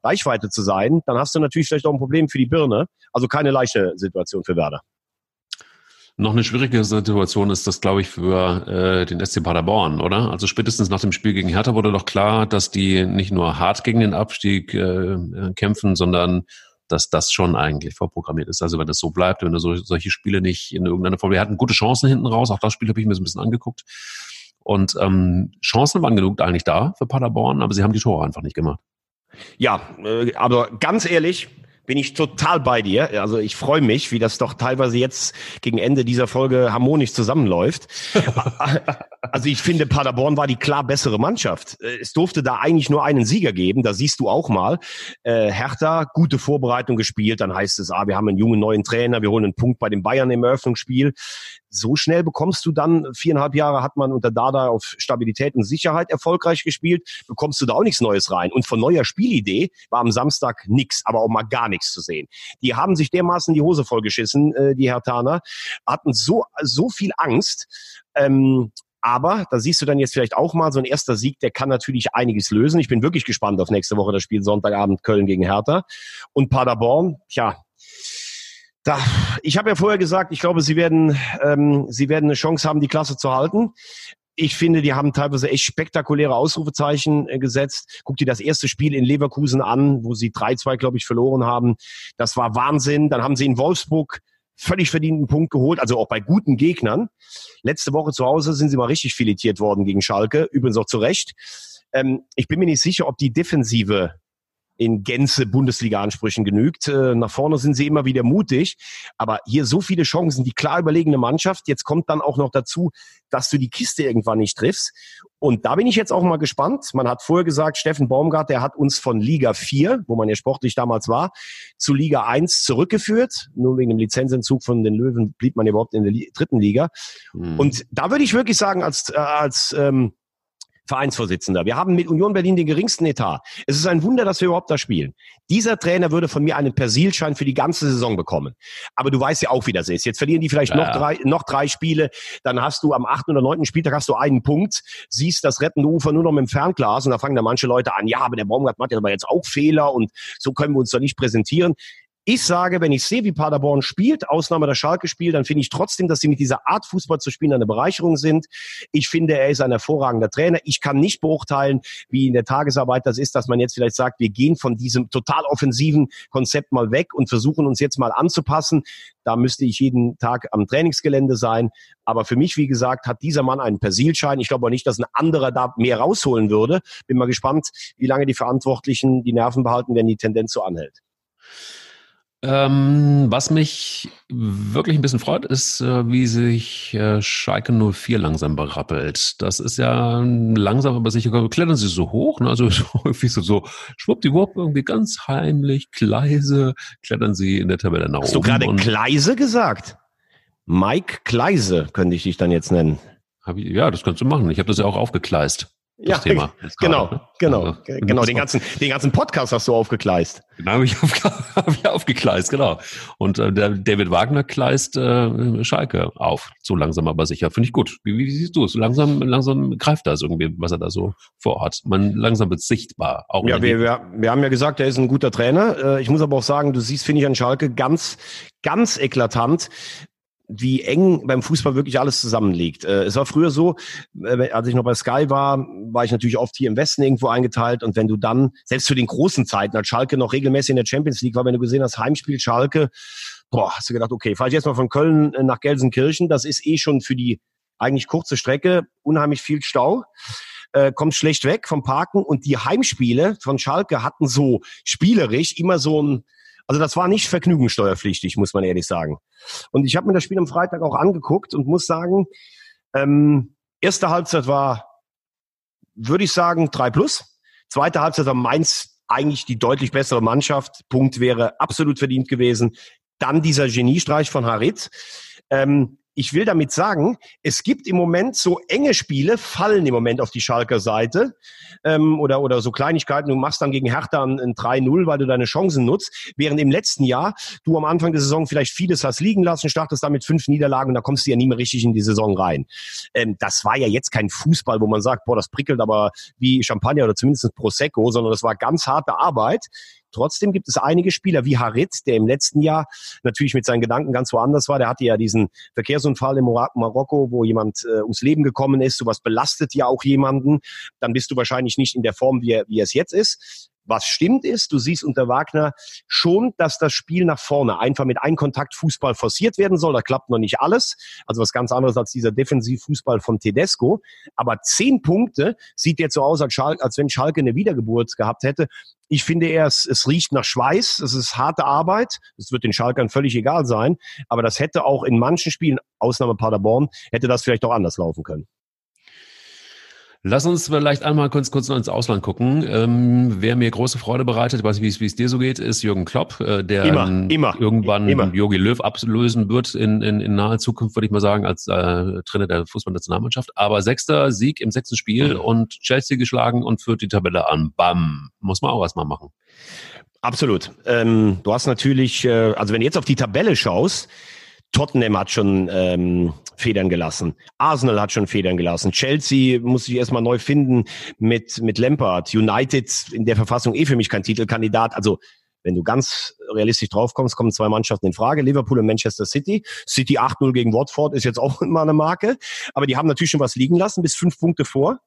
Reichweite zu sein. Dann hast du natürlich vielleicht auch ein Problem für die Birne. Also keine leichte Situation für Werder. Noch eine schwierige Situation ist das, glaube ich, für äh, den SC Paderborn, oder? Also spätestens nach dem Spiel gegen Hertha wurde doch klar, dass die nicht nur hart gegen den Abstieg äh, kämpfen, sondern dass das schon eigentlich vorprogrammiert ist. Also wenn das so bleibt, wenn so, solche Spiele nicht in irgendeiner Form, wir hatten gute Chancen hinten raus, auch das Spiel habe ich mir so ein bisschen angeguckt. Und ähm, Chancen waren genug eigentlich da für Paderborn, aber sie haben die Tore einfach nicht gemacht. Ja, äh, aber ganz ehrlich, bin ich total bei dir. Also ich freue mich, wie das doch teilweise jetzt gegen Ende dieser Folge harmonisch zusammenläuft. [LAUGHS] also ich finde, Paderborn war die klar bessere Mannschaft. Es durfte da eigentlich nur einen Sieger geben. Da siehst du auch mal. Äh, Hertha, gute Vorbereitung gespielt. Dann heißt es, ah, wir haben einen jungen neuen Trainer, wir holen einen Punkt bei den Bayern im Eröffnungsspiel so schnell bekommst du dann, viereinhalb Jahre hat man unter Dada auf Stabilität und Sicherheit erfolgreich gespielt, bekommst du da auch nichts Neues rein. Und von neuer Spielidee war am Samstag nix, aber auch mal gar nichts zu sehen. Die haben sich dermaßen die Hose vollgeschissen, äh, die Hertaner, hatten so, so viel Angst. Ähm, aber da siehst du dann jetzt vielleicht auch mal so ein erster Sieg, der kann natürlich einiges lösen. Ich bin wirklich gespannt auf nächste Woche das Spiel Sonntagabend Köln gegen Hertha. Und Paderborn, tja, da, ich habe ja vorher gesagt, ich glaube, sie werden, ähm, sie werden eine Chance haben, die Klasse zu halten. Ich finde, die haben teilweise echt spektakuläre Ausrufezeichen äh, gesetzt. Guck dir das erste Spiel in Leverkusen an, wo sie 3-2, glaube ich, verloren haben. Das war Wahnsinn. Dann haben sie in Wolfsburg völlig verdienten Punkt geholt, also auch bei guten Gegnern. Letzte Woche zu Hause sind sie mal richtig filetiert worden gegen Schalke, übrigens auch zu Recht. Ähm, ich bin mir nicht sicher, ob die Defensive in Gänze Bundesliga-Ansprüchen genügt. Äh, nach vorne sind sie immer wieder mutig, aber hier so viele Chancen, die klar überlegene Mannschaft. Jetzt kommt dann auch noch dazu, dass du die Kiste irgendwann nicht triffst. Und da bin ich jetzt auch mal gespannt. Man hat vorher gesagt, Steffen Baumgart, der hat uns von Liga 4, wo man ja sportlich damals war, zu Liga 1 zurückgeführt. Nur wegen dem Lizenzentzug von den Löwen blieb man überhaupt in der dritten Liga. Mhm. Und da würde ich wirklich sagen, als, äh, als ähm, Vereinsvorsitzender. Wir haben mit Union Berlin den geringsten Etat. Es ist ein Wunder, dass wir überhaupt da spielen. Dieser Trainer würde von mir einen Persilschein für die ganze Saison bekommen. Aber du weißt ja auch, wie das ist. Jetzt verlieren die vielleicht ja. noch drei, noch drei Spiele. Dann hast du am achten oder neunten Spieltag hast du einen Punkt, siehst das rettende Ufer nur noch mit dem Fernglas und da fangen da manche Leute an, ja, aber der Baumgart macht ja aber jetzt auch Fehler und so können wir uns doch nicht präsentieren Ich sage, wenn ich sehe, wie Paderborn spielt, Ausnahme der Schalke spielt, dann finde ich trotzdem, dass sie mit dieser Art Fußball zu spielen eine Bereicherung sind. Ich finde, er ist ein hervorragender Trainer. Ich kann nicht beurteilen, wie in der Tagesarbeit das ist, dass man jetzt vielleicht sagt, wir gehen von diesem total offensiven Konzept mal weg und versuchen uns jetzt mal anzupassen. Da müsste ich jeden Tag am Trainingsgelände sein. Aber für mich, wie gesagt, hat dieser Mann einen Persilschein. Ich glaube auch nicht, dass ein anderer da mehr rausholen würde. Bin mal gespannt, wie lange die Verantwortlichen die Nerven behalten, wenn die Tendenz so anhält. Ähm, was mich wirklich ein bisschen freut, ist, äh, wie sich äh, Schalke 04 langsam berappelt. Das ist ja langsam, aber sicher, klettern sie so hoch, ne? also [LAUGHS] häufig so, so schwuppdiwupp, irgendwie ganz heimlich, Kleise, klettern sie in der Tabelle nach Hast oben. Hast du gerade Kleise gesagt? Mike Kleise könnte ich dich dann jetzt nennen. Hab ich, ja, das kannst du machen. Ich habe das ja auch aufgekleist ja, Thema. [LAUGHS] Genau, ne? genau, also, genau. Den ganzen, den ganzen Podcast hast du aufgekleist. Genau, habe ich, [LAUGHS] auf, hab ich aufgekleist, genau. Und äh, der David Wagner kleist äh, Schalke auf, so langsam aber sicher. Finde ich gut. Wie, wie siehst du es? Langsam, langsam greift das irgendwie, was er da so vorhat. Man langsam wird sichtbar. Auch ja, wir, wir, wir haben ja gesagt, er ist ein guter Trainer. Äh, ich muss aber auch sagen, du siehst, finde ich, an Schalke ganz, ganz eklatant, wie eng beim Fußball wirklich alles zusammenliegt. Äh, es war früher so, äh, als ich noch bei Sky war, war ich natürlich oft hier im Westen irgendwo eingeteilt. Und wenn du dann, selbst zu den großen Zeiten, als Schalke noch regelmäßig in der Champions League war, wenn du gesehen hast, Heimspiel Schalke, boah, hast du gedacht, okay, fahre ich jetzt mal von Köln äh, nach Gelsenkirchen, das ist eh schon für die eigentlich kurze Strecke unheimlich viel Stau. Äh, kommt schlecht weg vom Parken. Und die Heimspiele von Schalke hatten so spielerisch immer so ein also das war nicht vergnügungssteuerpflichtig, muss man ehrlich sagen. Und ich habe mir das Spiel am Freitag auch angeguckt und muss sagen, ähm, erste Halbzeit war, würde ich sagen, drei plus. Zweite Halbzeit war Mainz eigentlich die deutlich bessere Mannschaft. Punkt wäre absolut verdient gewesen. Dann dieser Geniestreich von Harit. Ähm, ich will damit sagen, es gibt im Moment so enge Spiele, fallen im Moment auf die Schalker Seite ähm, oder, oder so Kleinigkeiten. Du machst dann gegen Hertha ein, ein 3-0, weil du deine Chancen nutzt. Während im letzten Jahr du am Anfang der Saison vielleicht vieles hast liegen lassen, startest damit fünf Niederlagen und da kommst du ja nie mehr richtig in die Saison rein. Ähm, das war ja jetzt kein Fußball, wo man sagt, boah, das prickelt aber wie Champagner oder zumindest Prosecco, sondern das war ganz harte Arbeit. Trotzdem gibt es einige Spieler wie Harit, der im letzten Jahr natürlich mit seinen Gedanken ganz woanders war. Der hatte ja diesen Verkehrsunfall in Marokko, wo jemand äh, ums Leben gekommen ist. Sowas belastet ja auch jemanden. Dann bist du wahrscheinlich nicht in der Form, wie er, wie es jetzt ist. Was stimmt ist, du siehst unter Wagner schon, dass das Spiel nach vorne einfach mit Einkontakt Fußball forciert werden soll. Da klappt noch nicht alles. Also was ganz anderes als dieser Defensivfußball von Tedesco. Aber zehn Punkte sieht jetzt so aus, als, Schalke, als wenn Schalke eine Wiedergeburt gehabt hätte. Ich finde eher, es, es riecht nach Schweiß. Es ist harte Arbeit. Es wird den Schalkern völlig egal sein. Aber das hätte auch in manchen Spielen, Ausnahme Paderborn, hätte das vielleicht auch anders laufen können. Lass uns vielleicht einmal kurz, kurz noch ins Ausland gucken. Ähm, wer mir große Freude bereitet, ich weiß nicht, wie es dir so geht, ist Jürgen Klopp, äh, der immer, immer, irgendwann. Jogi Löw ablösen wird in, in, in naher Zukunft, würde ich mal sagen, als äh, Trainer der Fußballnationalmannschaft. Aber sechster Sieg im sechsten Spiel mhm. und Chelsea geschlagen und führt die Tabelle an. Bam. Muss man auch erstmal machen. Absolut. Ähm, du hast natürlich, äh, also wenn du jetzt auf die Tabelle schaust, Tottenham hat schon ähm, Federn gelassen. Arsenal hat schon Federn gelassen. Chelsea muss sich erstmal neu finden mit, mit Lampard. United in der Verfassung eh für mich kein Titelkandidat. Also wenn du ganz realistisch draufkommst, kommen zwei Mannschaften in Frage, Liverpool und Manchester City. City 8-0 gegen Watford ist jetzt auch [LAUGHS] immer eine Marke. Aber die haben natürlich schon was liegen lassen, bis fünf Punkte vor.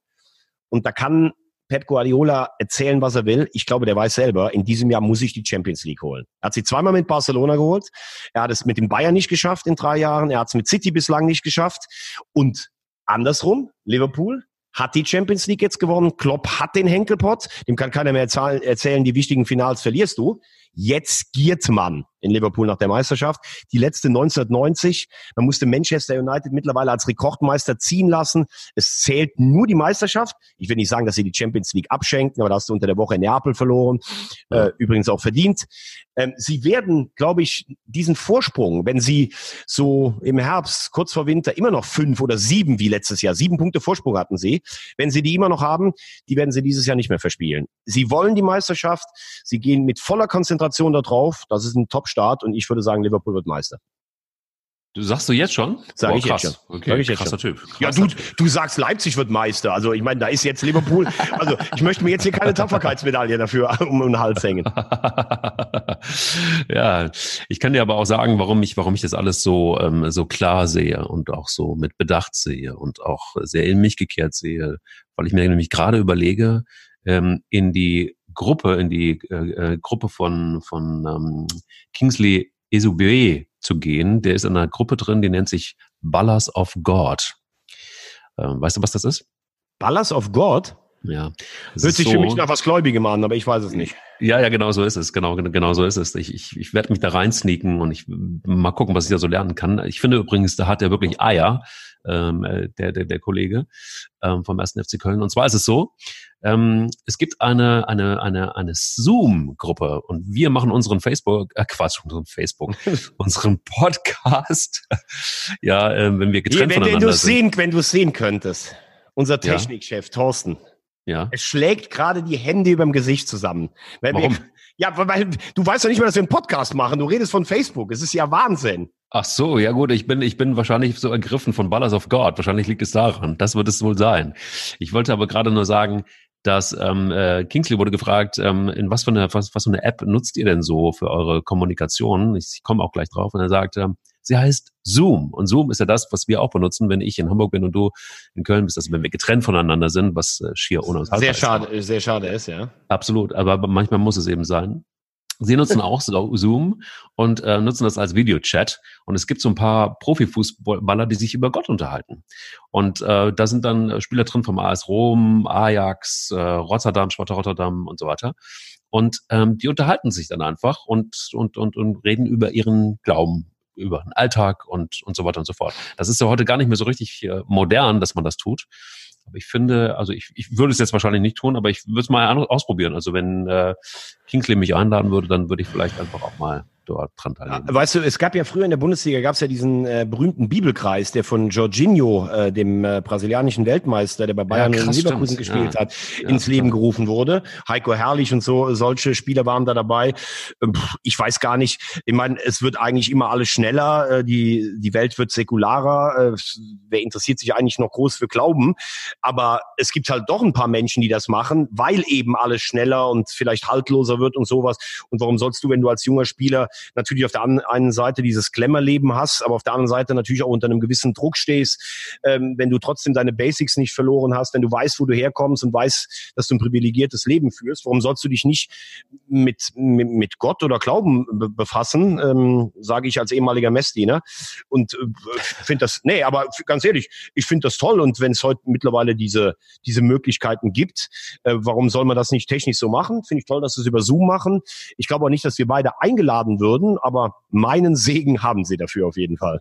Und da kann Pep Guardiola erzählen, was er will. Ich glaube, der weiß selber, in diesem Jahr muss ich die Champions League holen. Er hat sie zweimal mit Barcelona geholt. Er hat es mit dem Bayern nicht geschafft in drei Jahren. Er hat es mit City bislang nicht geschafft. Und andersrum, Liverpool hat die Champions League jetzt gewonnen. Klopp hat den Henkelpot. Dem kann keiner mehr erzählen, die wichtigen Finals verlierst du. Jetzt giert man in Liverpool nach der Meisterschaft. Die letzte 1990. Man musste Manchester United mittlerweile als Rekordmeister ziehen lassen. Es zählt nur die Meisterschaft. Ich will nicht sagen, dass sie die Champions League abschenken, aber da hast du unter der Woche in Neapel verloren. Äh, übrigens auch verdient. Ähm, sie werden, glaube ich, diesen Vorsprung, wenn sie so im Herbst, kurz vor Winter, immer noch fünf oder sieben wie letztes Jahr, sieben Punkte Vorsprung hatten sie, wenn sie die immer noch haben, die werden sie dieses Jahr nicht mehr verspielen. Sie wollen die Meisterschaft. Sie gehen mit voller Konzentration da drauf. Das ist ein Top Start und ich würde sagen, Liverpool wird Meister. Du sagst du jetzt schon? Sag Boah, ich krass. jetzt schon. Okay, Sag ich jetzt krasser schon. Typ. Krasser ja, du, du sagst, Leipzig wird Meister. Also ich meine, da ist jetzt Liverpool. [LAUGHS] Also ich möchte mir jetzt hier keine Tapferkeitsmedaille dafür [LAUGHS] um den Hals hängen. [LAUGHS] ja, ich kann dir aber auch sagen, warum ich, warum ich das alles so, ähm, so klar sehe und auch so mit Bedacht sehe und auch sehr in mich gekehrt sehe, weil ich mir nämlich gerade überlege, ähm, in die Gruppe, in die äh, äh Gruppe von, von ähm, Kingsley Esubue zu gehen. Der ist in einer Gruppe drin, die nennt sich Ballers of God. Ähm, weißt du, was das ist? Ballers of God? Ja. Hört sich so, für mich nach was Gläubigem an, aber ich weiß es nicht. Ja, ja, genau so ist es. Genau, genau so ist es. Ich, ich, ich werde mich da reinsneaken und ich mal gucken, was ich da so lernen kann. Ich finde übrigens, da hat er wirklich Eier, ähm, äh, der, der, der Kollege ähm, vom 1. FC Köln. Und zwar ist es so, ähm, es gibt eine, eine, eine, eine Zoom-Gruppe und wir machen unseren Facebook, äh, Quatsch, unseren Facebook, [LAUGHS] unseren Podcast, ja, äh, wenn wir getrennt Hier, wenn voneinander sind. Sehen, wenn du es sehen könntest. Unser Technikchef, ja. Thorsten. Ja. Es schlägt gerade die Hände überm Gesicht zusammen. Weil Warum? Wir, [LAUGHS] ja, weil du weißt doch nicht mehr, dass wir einen Podcast machen. Du redest von Facebook. Es ist ja Wahnsinn. Ach so, ja gut, ich bin, ich bin wahrscheinlich so ergriffen von Ballers of God. Wahrscheinlich liegt es daran. Das wird es wohl sein. Ich wollte aber gerade nur sagen, dass ähm, äh, Kingsley wurde gefragt, ähm, in was für eine was, was für eine App nutzt ihr denn so für eure Kommunikation? Ich, ich komme auch gleich drauf und er sagt, ähm, sie heißt Zoom und Zoom ist ja das, was wir auch benutzen, wenn ich in Hamburg bin und du in Köln bist, also wenn wir getrennt voneinander sind, was äh, schier unaushaltbar ist. Sehr schade, sehr schade ist, ja. Absolut, aber manchmal muss es eben sein. Sie nutzen auch Zoom und äh, nutzen das als Videochat. Und es gibt so ein paar Profifußballer, die sich über Gott unterhalten. Und äh, da sind dann Spieler drin vom AS Rom, Ajax, äh, Rotterdam, Sparta Rotterdam und so weiter. Und ähm, die unterhalten sich dann einfach und, und, und, und reden über ihren Glauben, über den Alltag und, und so weiter und so fort. Das ist ja heute gar nicht mehr so richtig äh, modern, dass man das tut. Aber ich finde, also ich, ich würde es jetzt wahrscheinlich nicht tun, aber ich würde es mal ausprobieren. Also wenn äh, Kingsley mich einladen würde, dann würde ich vielleicht einfach auch mal dort dran teilnehmen. Weißt du, es gab ja früher in der Bundesliga gab es ja diesen äh, berühmten Bibelkreis, der von Jorginho, äh, dem äh, brasilianischen Weltmeister, der bei Bayern ja, krass, und Leverkusen stimmt. gespielt ja. hat, ja, ins Leben klar. gerufen wurde. Heiko Herrlich und so solche Spieler waren da dabei. Ähm, ich weiß gar nicht. Ich meine, es wird eigentlich immer alles schneller. Äh, die die Welt wird säkularer. Äh, wer interessiert sich eigentlich noch groß für Glauben? Aber es gibt halt doch ein paar Menschen, die das machen, weil eben alles schneller und vielleicht haltloser wird und sowas. Und warum sollst du, wenn du als junger Spieler natürlich auf der einen Seite dieses Glamour-Leben hast, aber auf der anderen Seite natürlich auch unter einem gewissen Druck stehst, ähm, wenn du trotzdem deine Basics nicht verloren hast, wenn du weißt, wo du herkommst und weißt, dass du ein privilegiertes Leben führst, warum sollst du dich nicht mit, mit, mit Gott oder Glauben befassen, ähm, sage ich als ehemaliger Messdiener. Und äh, finde das, nee, aber ganz ehrlich, ich finde das toll und wenn es heute mittlerweile diese, diese Möglichkeiten gibt, äh, warum soll man das nicht technisch so machen? Finde ich toll, dass sie es über Zoom machen. Ich glaube auch nicht, dass wir beide eingeladen würden, aber meinen Segen haben sie dafür auf jeden Fall.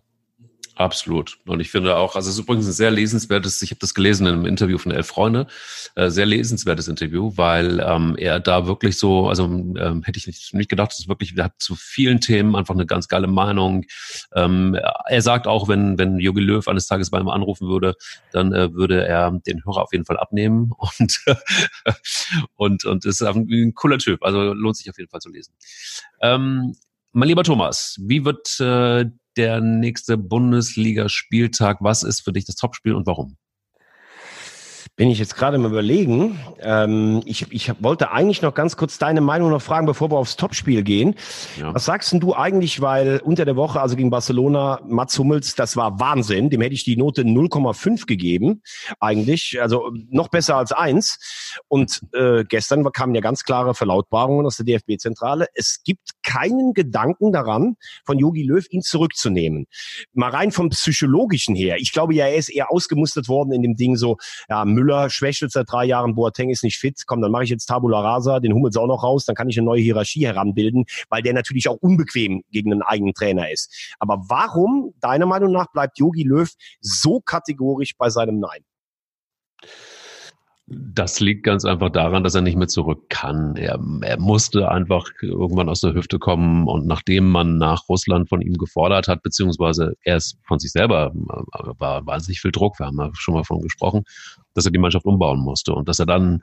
Absolut. Und ich finde auch, also es ist übrigens ein sehr lesenswertes, ich habe das gelesen in einem Interview von Elf Freunde, äh, sehr lesenswertes Interview, weil ähm, er da wirklich so, also ähm, hätte ich nicht, nicht gedacht, das ist wirklich, er hat zu vielen Themen einfach eine ganz geile Meinung. Ähm, er sagt auch, wenn, wenn Jogi Löw eines Tages bei ihm anrufen würde, dann äh, würde er den Hörer auf jeden Fall abnehmen [LAUGHS] und, und, und ist ein cooler Typ. Also lohnt sich auf jeden Fall zu lesen. Ähm, mein lieber Thomas, wie wird äh, der nächste Bundesligaspieltag? Was ist für dich das Topspiel und warum? Bin ich jetzt gerade mal überlegen. Ähm, ich, ich wollte eigentlich noch ganz kurz deine Meinung noch fragen, bevor wir aufs Topspiel gehen. Ja. Was sagst denn du eigentlich, weil unter der Woche, also gegen Barcelona, Mats Hummels, das war Wahnsinn. Dem hätte ich die Note 0,5 gegeben, eigentlich. Also noch besser als eins. Und äh, gestern kamen ja ganz klare Verlautbarungen aus der DFB-Zentrale. Es gibt keinen Gedanken daran, von Jogi Löw ihn zurückzunehmen. Mal rein vom Psychologischen her. Ich glaube ja, er ist eher ausgemustert worden in dem Ding so, ja, Müller schwächelt seit drei Jahren, Boateng ist nicht fit, komm, dann mache ich jetzt Tabula Rasa, den Hummels auch noch raus, dann kann ich eine neue Hierarchie heranbilden, weil der natürlich auch unbequem gegen einen eigenen Trainer ist. Aber warum, deiner Meinung nach, bleibt Yogi Löw so kategorisch bei seinem Nein? Das liegt ganz einfach daran, dass er nicht mehr zurück kann. Er, er musste einfach irgendwann aus der Hüfte kommen und nachdem man nach Russland von ihm gefordert hat, beziehungsweise er es von sich selber äh, war wahnsinnig viel Druck, wir haben ja schon mal von gesprochen, dass er die Mannschaft umbauen musste und dass er dann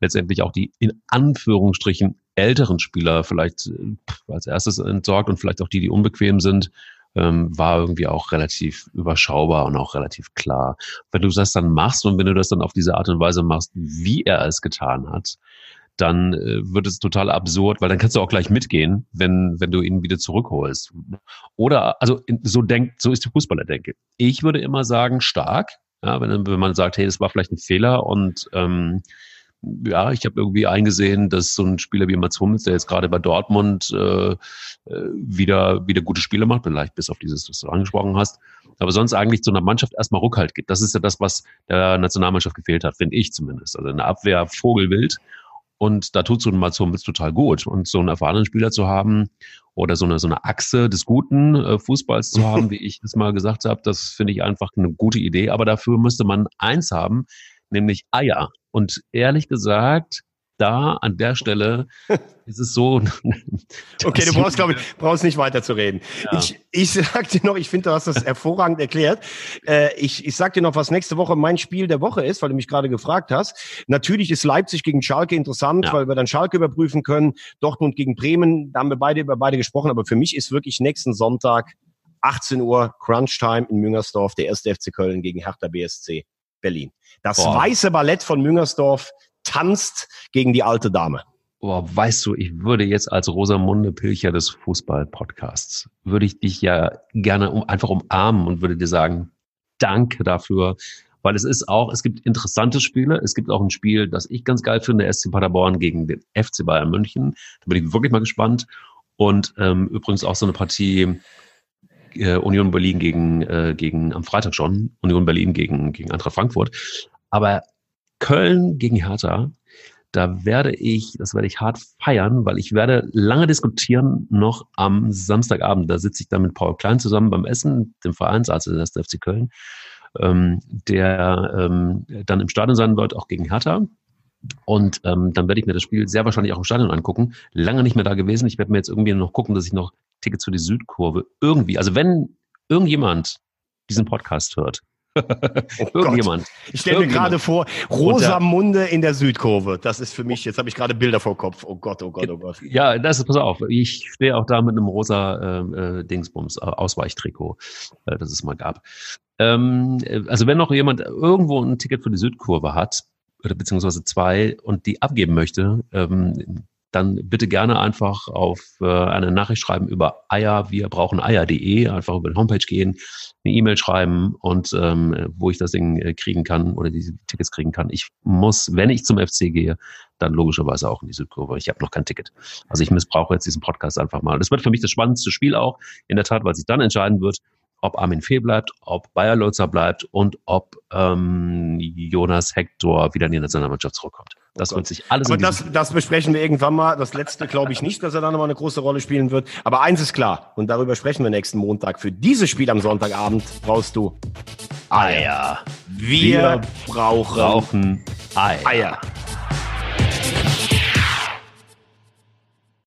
letztendlich auch die in Anführungsstrichen älteren Spieler vielleicht äh, als erstes entsorgt und vielleicht auch die, die unbequem sind, ähm, war irgendwie auch relativ überschaubar und auch relativ klar. Wenn du das dann machst und wenn du das dann auf diese Art und Weise machst, wie er es getan hat, dann äh, wird es total absurd, weil dann kannst du auch gleich mitgehen, wenn, wenn du ihn wieder zurückholst. Oder, also so denkt, so ist die Fußballerdenke. Ich würde immer sagen, stark, ja, wenn, wenn man sagt, hey, das war vielleicht ein Fehler und ähm, ja, ich habe irgendwie eingesehen, dass so ein Spieler wie Mats Hummels, der jetzt gerade bei Dortmund äh, äh, wieder, wieder gute Spiele macht, vielleicht bis auf dieses, was du angesprochen hast, aber sonst eigentlich zu einer Mannschaft erstmal Rückhalt gibt. Das ist ja das, was der Nationalmannschaft gefehlt hat, finde ich zumindest. Also eine Abwehr Vogelwild und da tut so ein Mats Hummels total gut. Und so einen erfahrenen Spieler zu haben oder so eine, so eine Achse des guten äh, Fußballs zu haben, [LAUGHS] wie ich das mal gesagt habe, das finde ich einfach eine gute Idee. Aber dafür müsste man eins haben, nämlich Eier. Und ehrlich gesagt, da an der [LAUGHS] Stelle ist es so. [LAUGHS] okay, du brauchst, glaube ich, [LAUGHS] brauchst nicht weiter zu reden. Ja. Ich, ich sag dir noch, ich finde, du hast das hervorragend erklärt. Äh, ich, ich sag dir noch, was nächste Woche mein Spiel der Woche ist, weil du mich gerade gefragt hast. Natürlich ist Leipzig gegen Schalke interessant, ja. weil wir dann Schalke überprüfen können. Dortmund gegen Bremen, da haben wir beide über beide gesprochen. Aber für mich ist wirklich nächsten Sonntag 18 Uhr Crunch Time in Müngersdorf, der erste FC Köln gegen Hertha BSC Berlin. Das Boah. weiße Ballett von Müngersdorf tanzt gegen die alte Dame. Boah, weißt du, ich würde jetzt als Rosamunde Pilcher des Fußball-Podcasts, würde ich dich ja gerne um, einfach umarmen und würde dir sagen, danke dafür, weil es ist auch, es gibt interessante Spiele. Es gibt auch ein Spiel, das ich ganz geil finde, SC Paderborn gegen den FC Bayern München. Da bin ich wirklich mal gespannt. Und ähm, übrigens auch so eine Partie äh, Union Berlin gegen, äh, gegen am Freitag schon, Union Berlin gegen, gegen Eintracht Frankfurt. Aber Köln gegen Hertha, da werde ich, das werde ich hart feiern, weil ich werde lange diskutieren noch am Samstagabend. Da sitze ich dann mit Paul Klein zusammen beim Essen, dem Vereinsarzt des FC Köln, ähm, der ähm, dann im Stadion sein wird, auch gegen Hertha. Und ähm, dann werde ich mir das Spiel sehr wahrscheinlich auch im Stadion angucken. Lange nicht mehr da gewesen. Ich werde mir jetzt irgendwie noch gucken, dass ich noch Tickets für die Südkurve irgendwie, also wenn irgendjemand diesen Podcast hört [LAUGHS] Oh Irgendjemand. Gott. Ich stelle mir gerade vor, Rosamunde in der Südkurve. Das ist für mich, jetzt habe ich gerade Bilder vor Kopf. Oh Gott, oh Gott, oh Gott. Ja, das ist, pass auf, ich stehe auch da mit einem rosa äh, äh Dingsbums, äh, Ausweichtrikot, äh, das es mal gab. Ähm, äh, also wenn noch jemand irgendwo ein Ticket für die Südkurve hat, oder beziehungsweise zwei und die abgeben möchte, ähm, dann bitte gerne einfach auf äh, eine Nachricht schreiben über Eier, wir brauchen Eier.de, einfach über die Homepage gehen, eine E-Mail schreiben und ähm, wo ich das Ding äh, kriegen kann oder diese Tickets kriegen kann. Ich muss, wenn ich zum FC gehe, dann logischerweise auch in die Südkurve. Ich habe noch kein Ticket. Also ich missbrauche jetzt diesen Podcast einfach mal. Das wird für mich das spannendste Spiel auch, in der Tat, weil sich dann entscheiden wird, ob Armin Fee bleibt, ob Bayer Lotzer bleibt und ob ähm, Jonas Hector wieder in die Nationalmannschaft zurückkommt. Das oh wird sich alles. Aber das, das besprechen wir irgendwann mal. Das letzte glaube ich nicht, dass er da nochmal eine große Rolle spielen wird. Aber eins ist klar, und darüber sprechen wir nächsten Montag. Für dieses Spiel am Sonntagabend brauchst du Eier. Wir, wir brauchen, brauchen Eier. Eier.